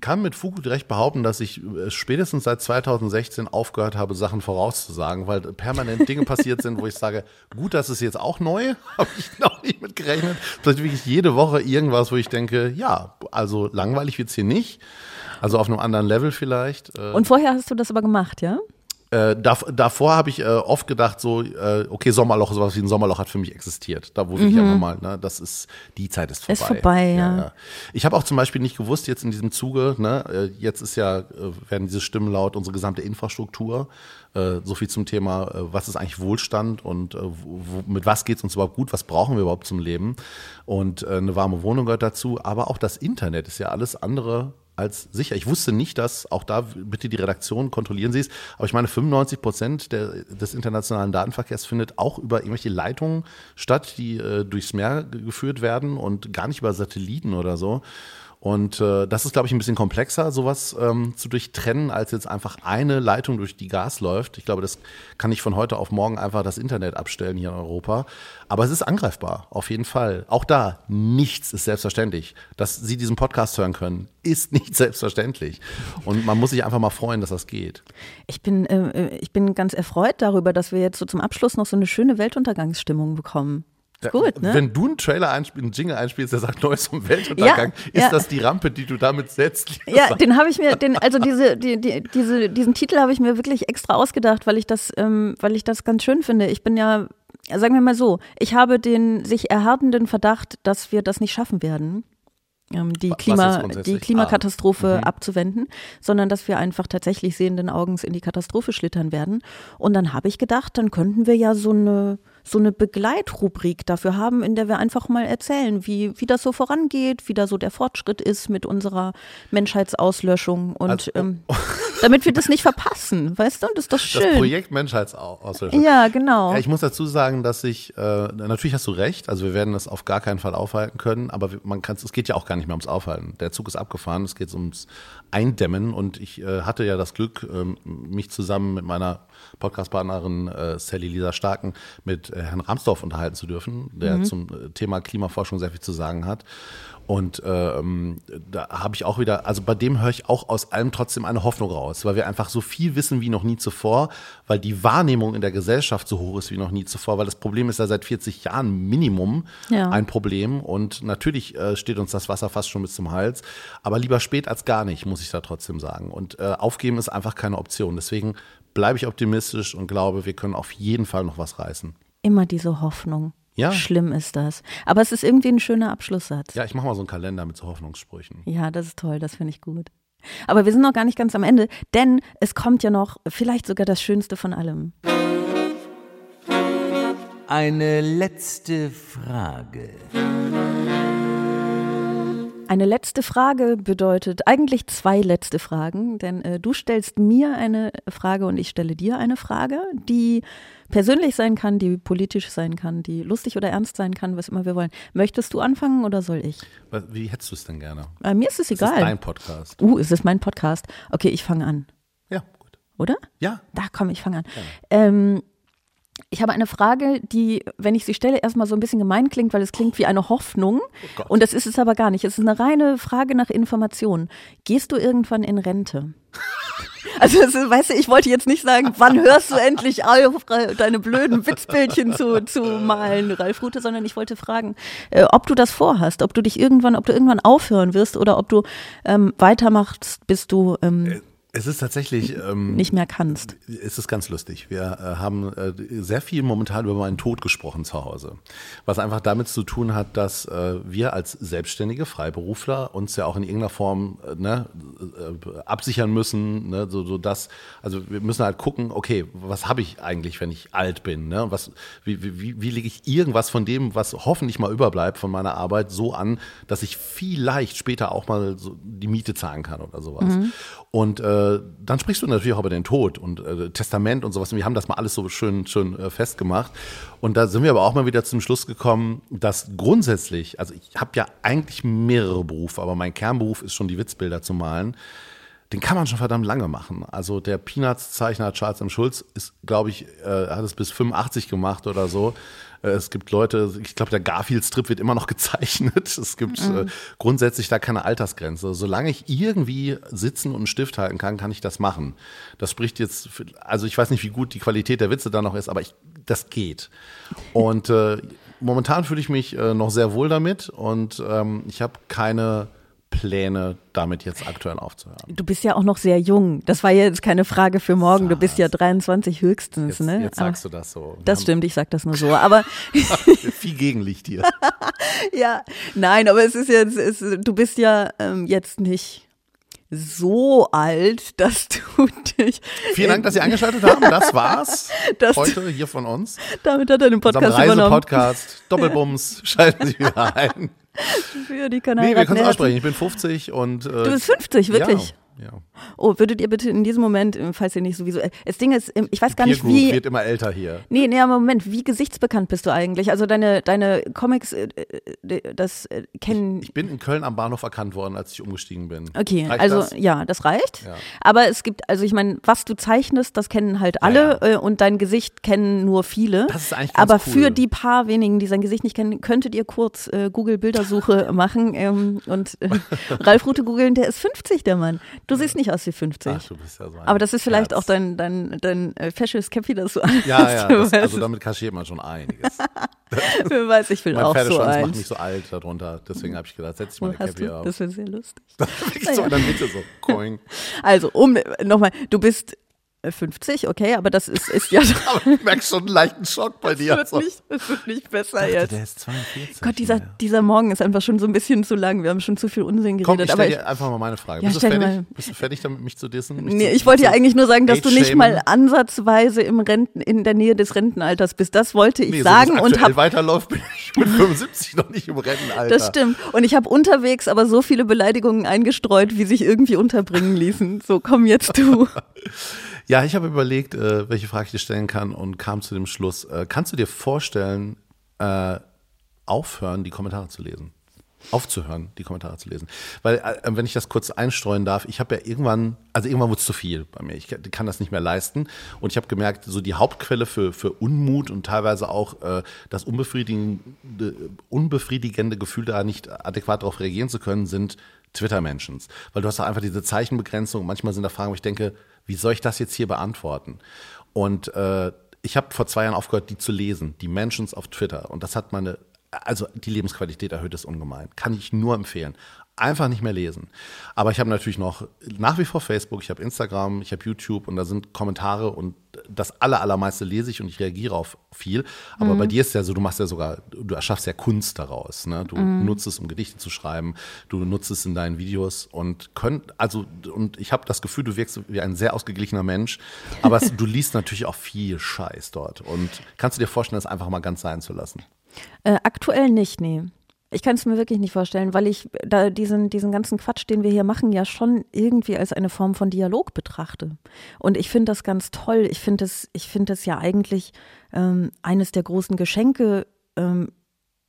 kann mit Fug und Recht behaupten, dass ich äh, spätestens seit 2016 aufgehört habe, Sachen vorauszusagen, weil permanent Dinge passiert sind, wo ich sage, gut, das ist jetzt auch neu, habe ich noch nicht mit gerechnet. Vielleicht wirklich jede Woche irgendwas, wo ich denke, ja, also langweilig wird's hier nicht. Also auf einem anderen Level vielleicht. Äh, Und vorher hast du das aber gemacht, ja? Äh, dav davor habe ich äh, oft gedacht, so, äh, okay, Sommerloch, sowas wie ein Sommerloch hat für mich existiert. Da wurde ich Mhm. einfach mal, ne, das ist, die Zeit ist vorbei. Ist vorbei, ja. Ich habe auch zum Beispiel nicht gewusst, jetzt in diesem Zuge, ne, äh, jetzt ist ja, äh, werden diese Stimmen laut, unsere gesamte Infrastruktur, so viel zum Thema, was ist eigentlich Wohlstand und wo, wo, mit was geht's uns überhaupt gut, was brauchen wir überhaupt zum Leben und eine warme Wohnung gehört dazu, aber auch das Internet ist ja alles andere als sicher. Ich wusste nicht, dass, auch da bitte die Redaktion kontrollieren Sie es, aber ich meine, 95 Prozent der, des internationalen Datenverkehrs findet auch über irgendwelche Leitungen statt, die äh, durchs Meer ge- geführt werden und gar nicht über Satelliten oder so. Und äh, das ist, glaube ich, ein bisschen komplexer, sowas ähm, zu durchtrennen, als jetzt einfach eine Leitung, durch die Gas läuft. Ich glaube, das kann ich von heute auf morgen einfach das Internet abstellen hier in Europa. Aber es ist angreifbar, auf jeden Fall. Auch da, nichts ist selbstverständlich. Dass Sie diesen Podcast hören können, ist nicht selbstverständlich. Und man muss sich einfach mal freuen, dass das geht. Ich bin, äh, ich bin ganz erfreut darüber, dass wir jetzt so zum Abschluss noch so eine schöne Weltuntergangsstimmung bekommen. Gut, ne? Wenn du einen Trailer einspielst, einen Jingle einspielst, der sagt Neues vom Weltuntergang, Ja, ist ja. das die Rampe, die du damit setzt? Ja, Sarah? den habe ich mir, den, also diese, die, die, diese, diesen Titel habe ich mir wirklich extra ausgedacht, weil ich das, ähm, weil ich das ganz schön finde. Ich bin ja, sagen wir mal so, ich habe den sich erhärtenden Verdacht, dass wir das nicht schaffen werden. ähm, Die, Klima, die Klimakatastrophe Ah, mhm. abzuwenden, sondern dass wir einfach tatsächlich sehenden Augens in die Katastrophe schlittern werden. Und dann habe ich gedacht, dann könnten wir ja so eine, so eine Begleitrubrik dafür haben, in der wir einfach mal erzählen, wie, wie das so vorangeht, wie da so der Fortschritt ist mit unserer Menschheitsauslöschung und Also, ähm, damit wir das nicht verpassen, weißt du? Das ist doch schön. Das Projekt Menschheitsauslöschung. Ja, genau. Ja, ich muss dazu sagen, dass ich, äh, natürlich hast du recht, also wir werden das auf gar keinen Fall aufhalten können, aber man kann es geht ja auch gar nicht mehr ums Aufhalten. Der Zug ist abgefahren, es geht ums Eindämmen und ich äh, hatte ja das Glück, ähm, mich zusammen mit meiner Podcastpartnerin äh, Sally Lisa Starken mit äh, Herrn Ramsdorff unterhalten zu dürfen, der Mhm. zum äh, Thema Klimaforschung sehr viel zu sagen hat. Und ähm, da habe ich auch wieder, also bei dem höre ich auch aus allem trotzdem eine Hoffnung raus, weil wir einfach so viel wissen wie noch nie zuvor, weil die Wahrnehmung in der Gesellschaft so hoch ist wie noch nie zuvor, weil das Problem ist ja seit 40 Jahren Minimum Ja. ein Problem und natürlich äh, steht uns das Wasser fast schon bis zum Hals, aber lieber spät als gar nicht, muss ich da trotzdem sagen. Und äh, aufgeben ist einfach keine Option. Deswegen bleibe ich optimistisch und glaube, wir können auf jeden Fall noch was reißen. Immer diese Hoffnung. Ja. Schlimm ist das. Aber es ist irgendwie ein schöner Abschlusssatz. Ja, ich mache mal so einen Kalender mit so Hoffnungssprüchen. Ja, das ist toll, das finde ich gut. Aber wir sind noch gar nicht ganz am Ende, denn es kommt ja noch vielleicht sogar das Schönste von allem. Eine letzte Frage. Eine letzte Frage bedeutet eigentlich zwei letzte Fragen, denn äh, du stellst mir eine Frage und ich stelle dir eine Frage, die persönlich sein kann, die politisch sein kann, die lustig oder ernst sein kann, was immer wir wollen. Möchtest du anfangen oder soll ich? Wie hättest du es denn gerne? Äh, mir ist es egal. ist dein Podcast. Uh, ist es mein Podcast? Okay, ich fange an. Ja, gut. Oder? Ja. Da komm, ich fange an. Ähm, ich habe eine Frage, die, wenn ich sie stelle, erstmal so ein bisschen gemein klingt, weil es klingt wie eine Hoffnung. und das ist es aber gar nicht. Es ist eine reine Frage nach Information. Gehst du irgendwann in Rente? Also, weißt du, ich wollte jetzt nicht sagen, wann hörst du endlich auf, deine blöden Witzbildchen zu, zu malen, Ralf Rute, sondern ich wollte fragen, äh, ob du das vorhast, ob du dich irgendwann, ob du irgendwann aufhören wirst oder ob du ähm, weitermachst, bis du ähm, Es ist tatsächlich. Ähm, nicht mehr kannst. Es ist ganz lustig. Wir äh, haben äh, sehr viel momentan über meinen Tod gesprochen zu Hause. Was einfach damit zu tun hat, dass äh, wir als selbstständige Freiberufler uns ja auch in irgendeiner Form äh, ne, äh, absichern müssen. Ne, so, so das, also wir müssen halt gucken, okay, was habe ich eigentlich, wenn ich alt bin? Ne? Was, wie, wie, wie, wie lege ich irgendwas von dem, was hoffentlich mal überbleibt von meiner Arbeit, so an, dass ich vielleicht später auch mal so die Miete zahlen kann oder sowas. Mhm. Und äh, dann sprichst du natürlich auch über den Tod und äh, Testament und sowas. Und wir haben das mal alles so schön, schön äh, festgemacht. Und da sind wir aber auch mal wieder zum Schluss gekommen, dass grundsätzlich, also ich habe ja eigentlich mehrere Berufe, aber mein Kernberuf ist schon die Witzbilder zu malen. Den kann man schon verdammt lange machen. Also der Peanuts-Zeichner Charles M. Schulz ist, glaube ich, äh, hat es bis 85 gemacht oder so. Äh, Es gibt Leute, ich glaube, der Garfield-Strip wird immer noch gezeichnet. Es gibt Mhm. äh, grundsätzlich da keine Altersgrenze. Solange ich irgendwie sitzen und einen Stift halten kann, kann ich das machen. Das spricht jetzt, für, also ich weiß nicht, wie gut die Qualität der Witze da noch ist, aber ich, das geht. Und äh, momentan fühle ich mich äh, noch sehr wohl damit und ähm, ich habe keine Pläne, damit jetzt aktuell aufzuhören. Du bist ja auch noch sehr jung. Das war jetzt keine Frage für morgen. Du bist ja 23 höchstens, Jetzt, ne? jetzt sagst du das so. Wir Das stimmt, ich sag das nur so. Aber viel Gegenlicht hier. ja, nein, aber es ist jetzt, es, du bist ja ähm, jetzt nicht so alt, dass du dich. Vielen Dank, dass Sie eingeschaltet haben. Das war's Das- heute hier von uns. Damit hat er den Podcast übernommen. Reisepodcast. Doppelbums. Schalten Sie wieder ein. Für die Nee, Kanal. wir können es aussprechen. Ich bin 50 und. Äh, Du bist 50, wirklich? Ja. Oh, würdet ihr bitte in diesem Moment, äh, falls ihr nicht sowieso. äh, Das Ding ist, ähm, ich weiß gar nicht, wie. wird immer älter hier. Nee, nee, aber Moment, wie gesichtsbekannt bist du eigentlich? Also deine, deine Comics, äh, das kennen. Ich bin in Köln am Bahnhof erkannt worden, als ich umgestiegen bin. Okay, Reicht also das? ja, das reicht. Ja. Aber es gibt, also ich meine, was du zeichnest, das kennen halt alle äh, und dein Gesicht kennen nur viele. Das ist eigentlich ganz Aber cool. für die paar wenigen, die sein Gesicht nicht kennen, könntet ihr kurz äh, Google Bildersuche machen ähm, und äh, Ralf Rute googeln, der ist 50, der Mann. Du siehst nicht aus wie 50. Ach, du bist ja so ein Aber das ist vielleicht Herz. auch dein, dein, dein äh, Fascist Cappy, das du anhast. Ja, ja, das, also damit kaschiert man schon einiges. Wer weiß, ich will mein auch so Pferdeschwanz macht mich so alt darunter. Deswegen habe ich gedacht, setz dich mal eine du? auf. Das wäre sehr lustig. So in der Mitte so. Coing. Also, um nochmal, du bist äh, 50, okay, aber das ist, ist ja. Aber ich merke schon einen leichten Schock bei dir. Es wird, nicht, es wird nicht besser dachte, jetzt. der ist 42. Gott, dieser, dieser Morgen ist einfach schon so ein bisschen zu lang. Wir haben schon zu viel Unsinn geredet. Komm, ich aber stell ich, dir einfach mal meine Frage. Ja, bist, du fertig? mal- bist du fertig damit, mich zu dissen? Mich nee, zu, ich wollte ja eigentlich nur sagen, dass du nicht mal ansatzweise im Renten, in der Nähe des Rentenalters bist. Das wollte ich Nee, sagen so und habe weiterläuft, bin ich mit 75 noch nicht im Rentenalter. Das stimmt. Und ich habe unterwegs aber so viele Beleidigungen eingestreut, wie sich irgendwie unterbringen ließen. So, komm jetzt du. Ja, ich habe überlegt, äh, welche Frage ich dir stellen kann und kam zu dem Schluss. Äh, kannst du dir vorstellen, äh, aufhören, die Kommentare zu lesen? Aufzuhören, die Kommentare zu lesen. Weil, äh, wenn ich das kurz einstreuen darf, ich habe ja irgendwann, also irgendwann wurde es zu viel bei mir. Ich kann- das nicht mehr leisten. Und ich habe gemerkt, so die Hauptquelle für, für Unmut und teilweise auch äh, das unbefriedigende, unbefriedigende Gefühl, da nicht adäquat darauf reagieren zu können, sind Twitter-Mentions. Weil du hast da einfach diese Zeichenbegrenzung. Manchmal sind da Fragen, wo ich denke, wie soll ich das jetzt hier beantworten? Und äh, ich habe vor zwei Jahren aufgehört, die zu lesen, die Mentions auf Twitter. Und das hat meine, also die Lebensqualität erhöht es ungemein. Kann ich nur empfehlen. Einfach nicht mehr lesen. Aber ich habe natürlich noch nach wie vor Facebook, ich habe Instagram, ich habe YouTube und da sind Kommentare und das aller, allermeiste lese ich und ich reagiere auf viel. Aber Mhm. bei dir ist ja so, du machst ja sogar, du erschaffst ja Kunst daraus. Ne? Du Mhm. nutzt es, um Gedichte zu schreiben, du nutzt es in deinen Videos und könnt, also, und ich habe das Gefühl, du wirkst wie ein sehr ausgeglichener Mensch, aber es, du liest natürlich auch viel Scheiß dort. Und kannst du dir vorstellen, das einfach mal ganz sein zu lassen? Äh, aktuell nicht, nee. Ich kann es mir wirklich nicht vorstellen, weil ich da diesen, diesen ganzen Quatsch, den wir hier machen, ja schon irgendwie als eine Form von Dialog betrachte. Und ich finde das ganz toll. Ich finde es, ich finde es ja eigentlich ähm, eines der großen Geschenke, ähm,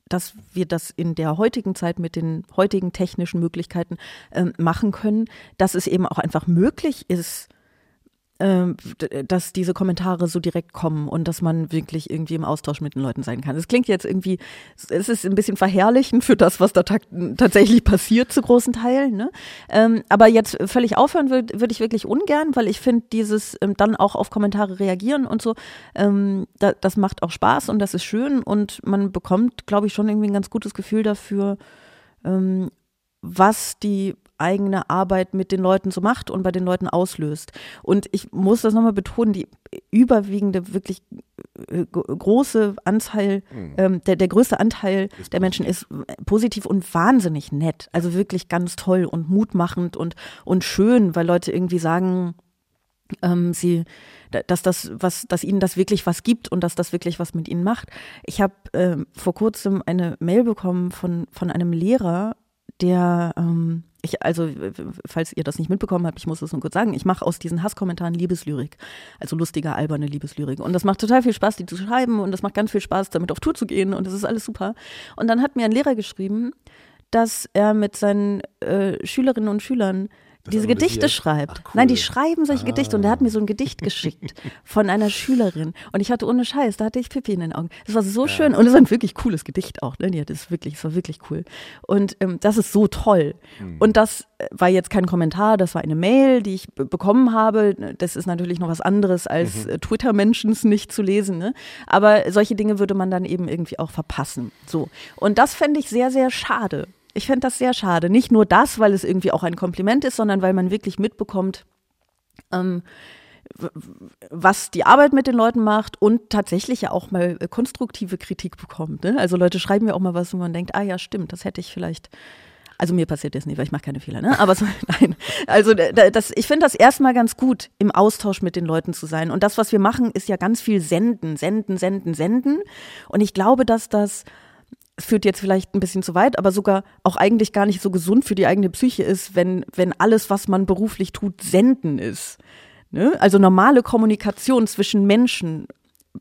dass wir das in der heutigen Zeit mit den heutigen technischen Möglichkeiten ähm, machen können, dass es eben auch einfach möglich ist, dass diese Kommentare so direkt kommen und dass man wirklich irgendwie im Austausch mit den Leuten sein kann. Es klingt jetzt irgendwie, es ist ein bisschen verherrlichend für das, was da ta tatsächlich passiert zu großen Teilen. Ne? Ähm, aber jetzt völlig aufhören würde würd ich wirklich ungern, weil ich finde, dieses ähm, dann auch auf Kommentare reagieren und so, ähm, da, das macht auch Spaß und das ist schön und man bekommt, glaube ich, schon irgendwie ein ganz gutes Gefühl dafür, ähm, was die eigene Arbeit mit den Leuten so macht und bei den Leuten auslöst. Und ich muss das nochmal betonen, die überwiegende, wirklich äh, große Anteil, ähm, der, der größte Anteil der Menschen ist äh, positiv und wahnsinnig nett. Also wirklich ganz toll und mutmachend und, und schön, weil Leute irgendwie sagen, ähm, sie, da- dass das was, dass ihnen das wirklich was gibt und dass das wirklich was mit ihnen macht. Ich habe ähm, vor kurzem eine Mail bekommen von von einem Lehrer, der ähm, ich, also, falls ihr das nicht mitbekommen habt, ich muss es nur kurz sagen, ich mache aus diesen Hasskommentaren Liebeslyrik. Also lustige, alberne Liebeslyrik. Und das macht total viel Spaß, die zu schreiben und das macht ganz viel Spaß, damit auf Tour zu gehen und das ist alles super. Und dann hat mir ein Lehrer geschrieben, dass er mit seinen äh, Schülerinnen und Schülern diese Gedichte schreibt. Nein, die schreiben solche Gedichte und er hat mir so ein Gedicht geschickt von einer Schülerin und ich hatte ohne Scheiß, da hatte ich Pipi in den Augen. Das war so schön und es war ein wirklich cooles Gedicht auch, ne? Ja, das ist wirklich, es war wirklich cool. Und ähm, das ist so toll. Und das äh, war jetzt kein Kommentar, das war eine Mail, die ich be- bekommen habe. Das ist natürlich noch was anderes als äh, Twitter-Mentions nicht zu lesen, ne? Aber solche Dinge würde man dann eben irgendwie auch verpassen. So. Und das fände ich sehr, sehr schade. Ich fände das sehr schade. Nicht nur das, weil es irgendwie auch ein Kompliment ist, sondern weil man wirklich mitbekommt, ähm, was die Arbeit mit den Leuten macht und tatsächlich ja auch mal äh, konstruktive Kritik bekommt. Ne? Also Leute schreiben mir auch mal was, wo man denkt, ah ja, stimmt, das hätte ich vielleicht. Also mir passiert das nicht, weil ich mache keine Fehler, ne? Aber so, nein. Also da- da- das, ich finde das erstmal ganz gut, im Austausch mit den Leuten zu sein. Und das, was wir machen, ist ja ganz viel senden, senden, senden, senden. Und ich glaube, dass das führt jetzt vielleicht ein bisschen zu weit, aber sogar auch eigentlich gar nicht so gesund für die eigene Psyche ist, wenn, wenn alles, was man beruflich tut, senden ist. Ne? Also normale Kommunikation zwischen Menschen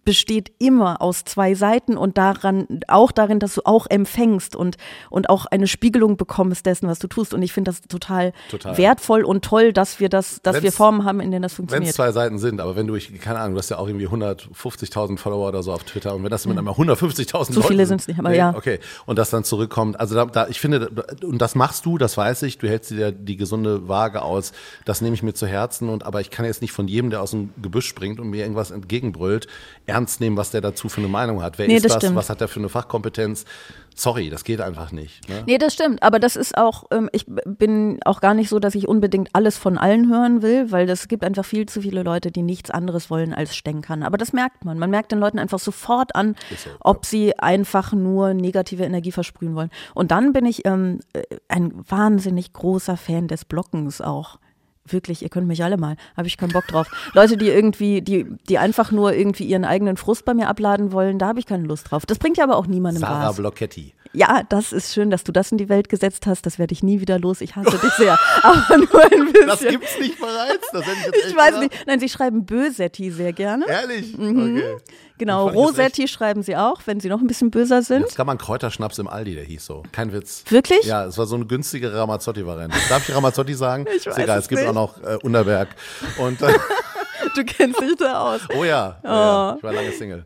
besteht immer aus zwei Seiten und daran, auch darin, dass du auch empfängst und, und auch eine Spiegelung bekommst dessen, was du tust. Und ich finde das total, Total. wertvoll und toll, dass wir das, dass wir Wenn's- Formen haben, in denen das Wenn es funktioniert. zwei Seiten sind, aber wenn du, ich, keine Ahnung, du hast ja auch irgendwie 150.000 Follower oder so auf Twitter und wenn das mit einmal 150.000 So Leuten viele sind, sind's nicht, aber nee, ja. Okay, und das dann zurückkommt, also da, da, ich finde, und das machst du, das weiß ich, du hältst dir die gesunde Waage aus, das nehme ich mir zu Herzen und aber ich kann jetzt nicht von jedem, der aus dem Gebüsch springt und mir irgendwas entgegenbrüllt, ernst nehmen, was der dazu für eine Meinung hat. Wer Nee, ist das stimmt. Was hat der für eine Fachkompetenz? Sorry, das geht einfach nicht. Ne? Nee, das stimmt. Aber das ist auch, ähm, ich bin auch gar nicht so, dass ich unbedingt alles von allen hören will, weil es gibt einfach viel zu viele Leute, die nichts anderes wollen als Stänkern. Aber das merkt man. Man merkt den Leuten einfach sofort an, ob sie einfach nur negative Energie versprühen wollen. Und dann bin ich ähm, äh, ein wahnsinnig großer Fan des Blockens auch. Wirklich, ihr könnt mich alle mal, habe ich keinen Bock drauf. Leute, die irgendwie, die, die einfach nur irgendwie ihren eigenen Frust bei mir abladen wollen, da habe ich keine Lust drauf. Das bringt ja aber auch niemandem Sarah was. Blocchetti. Ja, das ist schön, dass du das in die Welt gesetzt hast. Das werde ich nie wieder los. Ich hasse dich sehr. Aber nur ein bisschen. Das gibt's nicht bereits? Das hätte ich jetzt Ich weiß gedacht. nicht. Nein, sie schreiben Bösetti sehr gerne. Ehrlich? Mhm. Okay. Genau, Rosetti schreiben sie auch, wenn sie noch ein bisschen böser sind. Es gab mal einen Kräuterschnaps im Aldi, der hieß so. Kein Witz. Wirklich? Ja, es war so eine günstige Ramazzotti-Variante. Darf ich Ramazzotti sagen? Ich Ist weiß egal, es es gibt nicht. auch noch äh, Unterberg. Und, äh, Du kennst dich da aus. oh ja, ja, ja, Oh. ich war lange Single.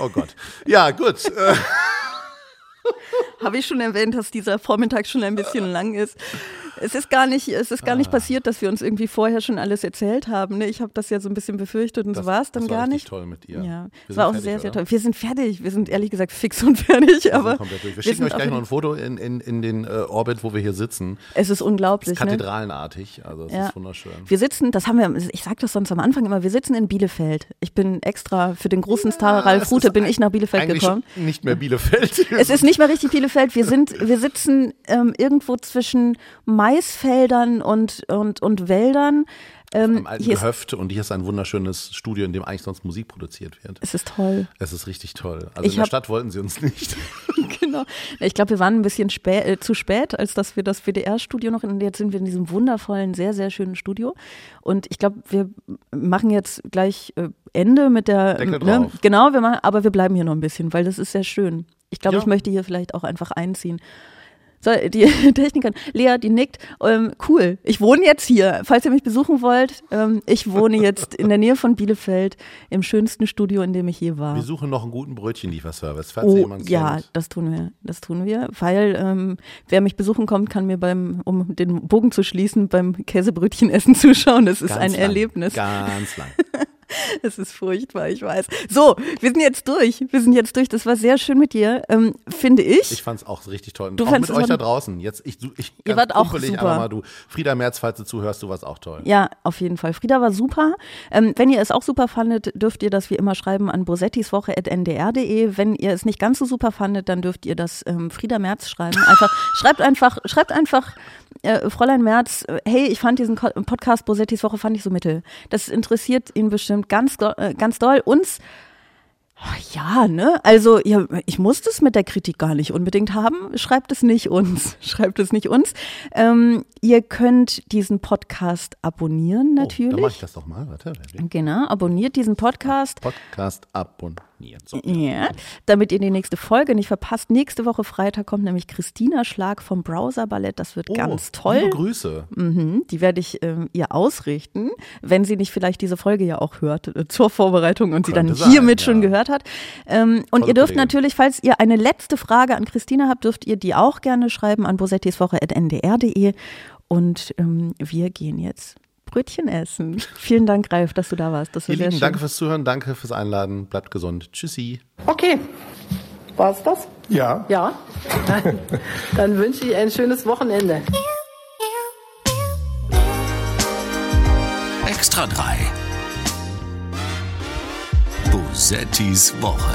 Oh Gott. Ja, gut. Habe ich schon erwähnt, dass dieser Vormittag schon ein bisschen lang ist. Es ist gar nicht, es ist gar Ah. nicht passiert, dass wir uns irgendwie vorher schon alles erzählt haben. Ne? Ich habe das ja so ein bisschen befürchtet und Das- so war es dann das war gar richtig nicht. toll mit dir. Ja, es war auch fertig, sehr, sehr oder? toll. Wir sind fertig. Wir sind ehrlich gesagt fix und fertig. wir aber. Wir wir schicken euch gleich noch ein Foto in, in, in den äh, Orbit, wo wir hier sitzen. Es ist unglaublich. Es ist ne? kathedralenartig. Also es Ja. ist wunderschön. Wir sitzen, das haben wir, ich sage das sonst am Anfang immer, wir sitzen in Bielefeld. Ich bin extra für den großen Star Ralf Rute bin ich nach Bielefeld gekommen. nicht mehr Bielefeld. Es ist nicht mehr richtig Bielefeld. Wir sind, wir sitzen ähm, irgendwo zwischen Maisfeldern und, und, und Wäldern. Ähm, Im alten hier Gehöft und hier ist ein wunderschönes Studio, in dem eigentlich sonst Musik produziert wird. es ist toll. Es ist richtig toll. Also Ich in der Stadt wollten sie uns nicht. genau. Ich glaube, wir waren ein bisschen spä äh, zu spät, als dass wir das WDR-Studio noch in, jetzt sind wir in diesem wundervollen, sehr, sehr schönen Studio. Und ich glaube, wir machen jetzt gleich äh, Ende mit der, Deckel ne? drauf. genau, wir machen, aber wir bleiben hier noch ein bisschen, weil das ist sehr schön. Ich glaube, Ja. ich möchte hier vielleicht auch einfach einziehen. So, die Technikerin, Lea, die nickt. Ähm, cool, ich wohne jetzt hier. Falls ihr mich besuchen wollt, ähm, ich wohne jetzt in der Nähe von Bielefeld im schönsten Studio, in dem ich je war. Wir suchen noch einen guten Brötchenlieferservice, falls Oh, jemand ja, kennt. das tun wir, das tun wir, weil ähm, wer mich besuchen kommt, kann mir beim, um den Bogen zu schließen, beim Käsebrötchenessen zuschauen. Das ist Ganz ein lang, Erlebnis. Ganz lang. Es ist furchtbar, ich weiß. So, wir sind jetzt durch. Wir sind jetzt durch. Das war sehr schön mit dir, ähm, finde ich. Ich fand's auch richtig toll. Du auch mit es euch da draußen. Jetzt, ich, ich, Ihr wart auch super. mal, du, Frieda Merz, falls du zuhörst, du warst auch toll. Ja, auf jeden Fall. Frieda war super. Ähm, wenn ihr es auch super fandet, dürft ihr das wie immer schreiben an bosettiswoche.ndr.de. Wenn ihr es nicht ganz so super fandet, dann dürft ihr das ähm, Frieda Merz schreiben. Einfach, schreibt einfach, schreibt einfach, äh, Fräulein Merz, äh, hey, ich fand diesen Podcast Bosettis Woche fand ich so mittel. Das interessiert ihn bestimmt ganz, äh, ganz doll. Uns Oh, Ja, ne? Also, ja, ich muss das mit der Kritik gar nicht unbedingt haben. Schreibt es nicht uns. Schreibt es nicht uns. Ähm, ihr könnt diesen Podcast abonnieren, Oh, dann natürlich. mach ich das doch mal. Warte. Genau, abonniert diesen Podcast. Podcast abonnieren. So. Ja, damit ihr die nächste Folge nicht verpasst. Nächste Woche Freitag kommt nämlich Christina Schlag vom Browser Ballett. Das wird Oh, ganz toll. Liebe Grüße. Mhm, die werde ich ähm, ihr ausrichten, wenn sie nicht vielleicht diese Folge ja auch hört äh, zur Vorbereitung und sie dann Könnte sein, hiermit schon ja. gehört hat. Ähm, und Tolle ihr dürft Kollegin. natürlich, falls ihr eine letzte Frage an Christina habt, dürft ihr die auch gerne schreiben an bosettiswoche.ndr.de. Und ähm, wir gehen jetzt Brötchen essen. Vielen Dank, Ralf, dass du da warst. Das war Ihr sehr Lieben, schön. danke fürs Zuhören, danke fürs Einladen. Bleibt gesund. Tschüssi. Okay. War's das? Ja. Ja. Dann wünsche ich ein schönes Wochenende. Extra 3. Bosettis Woche.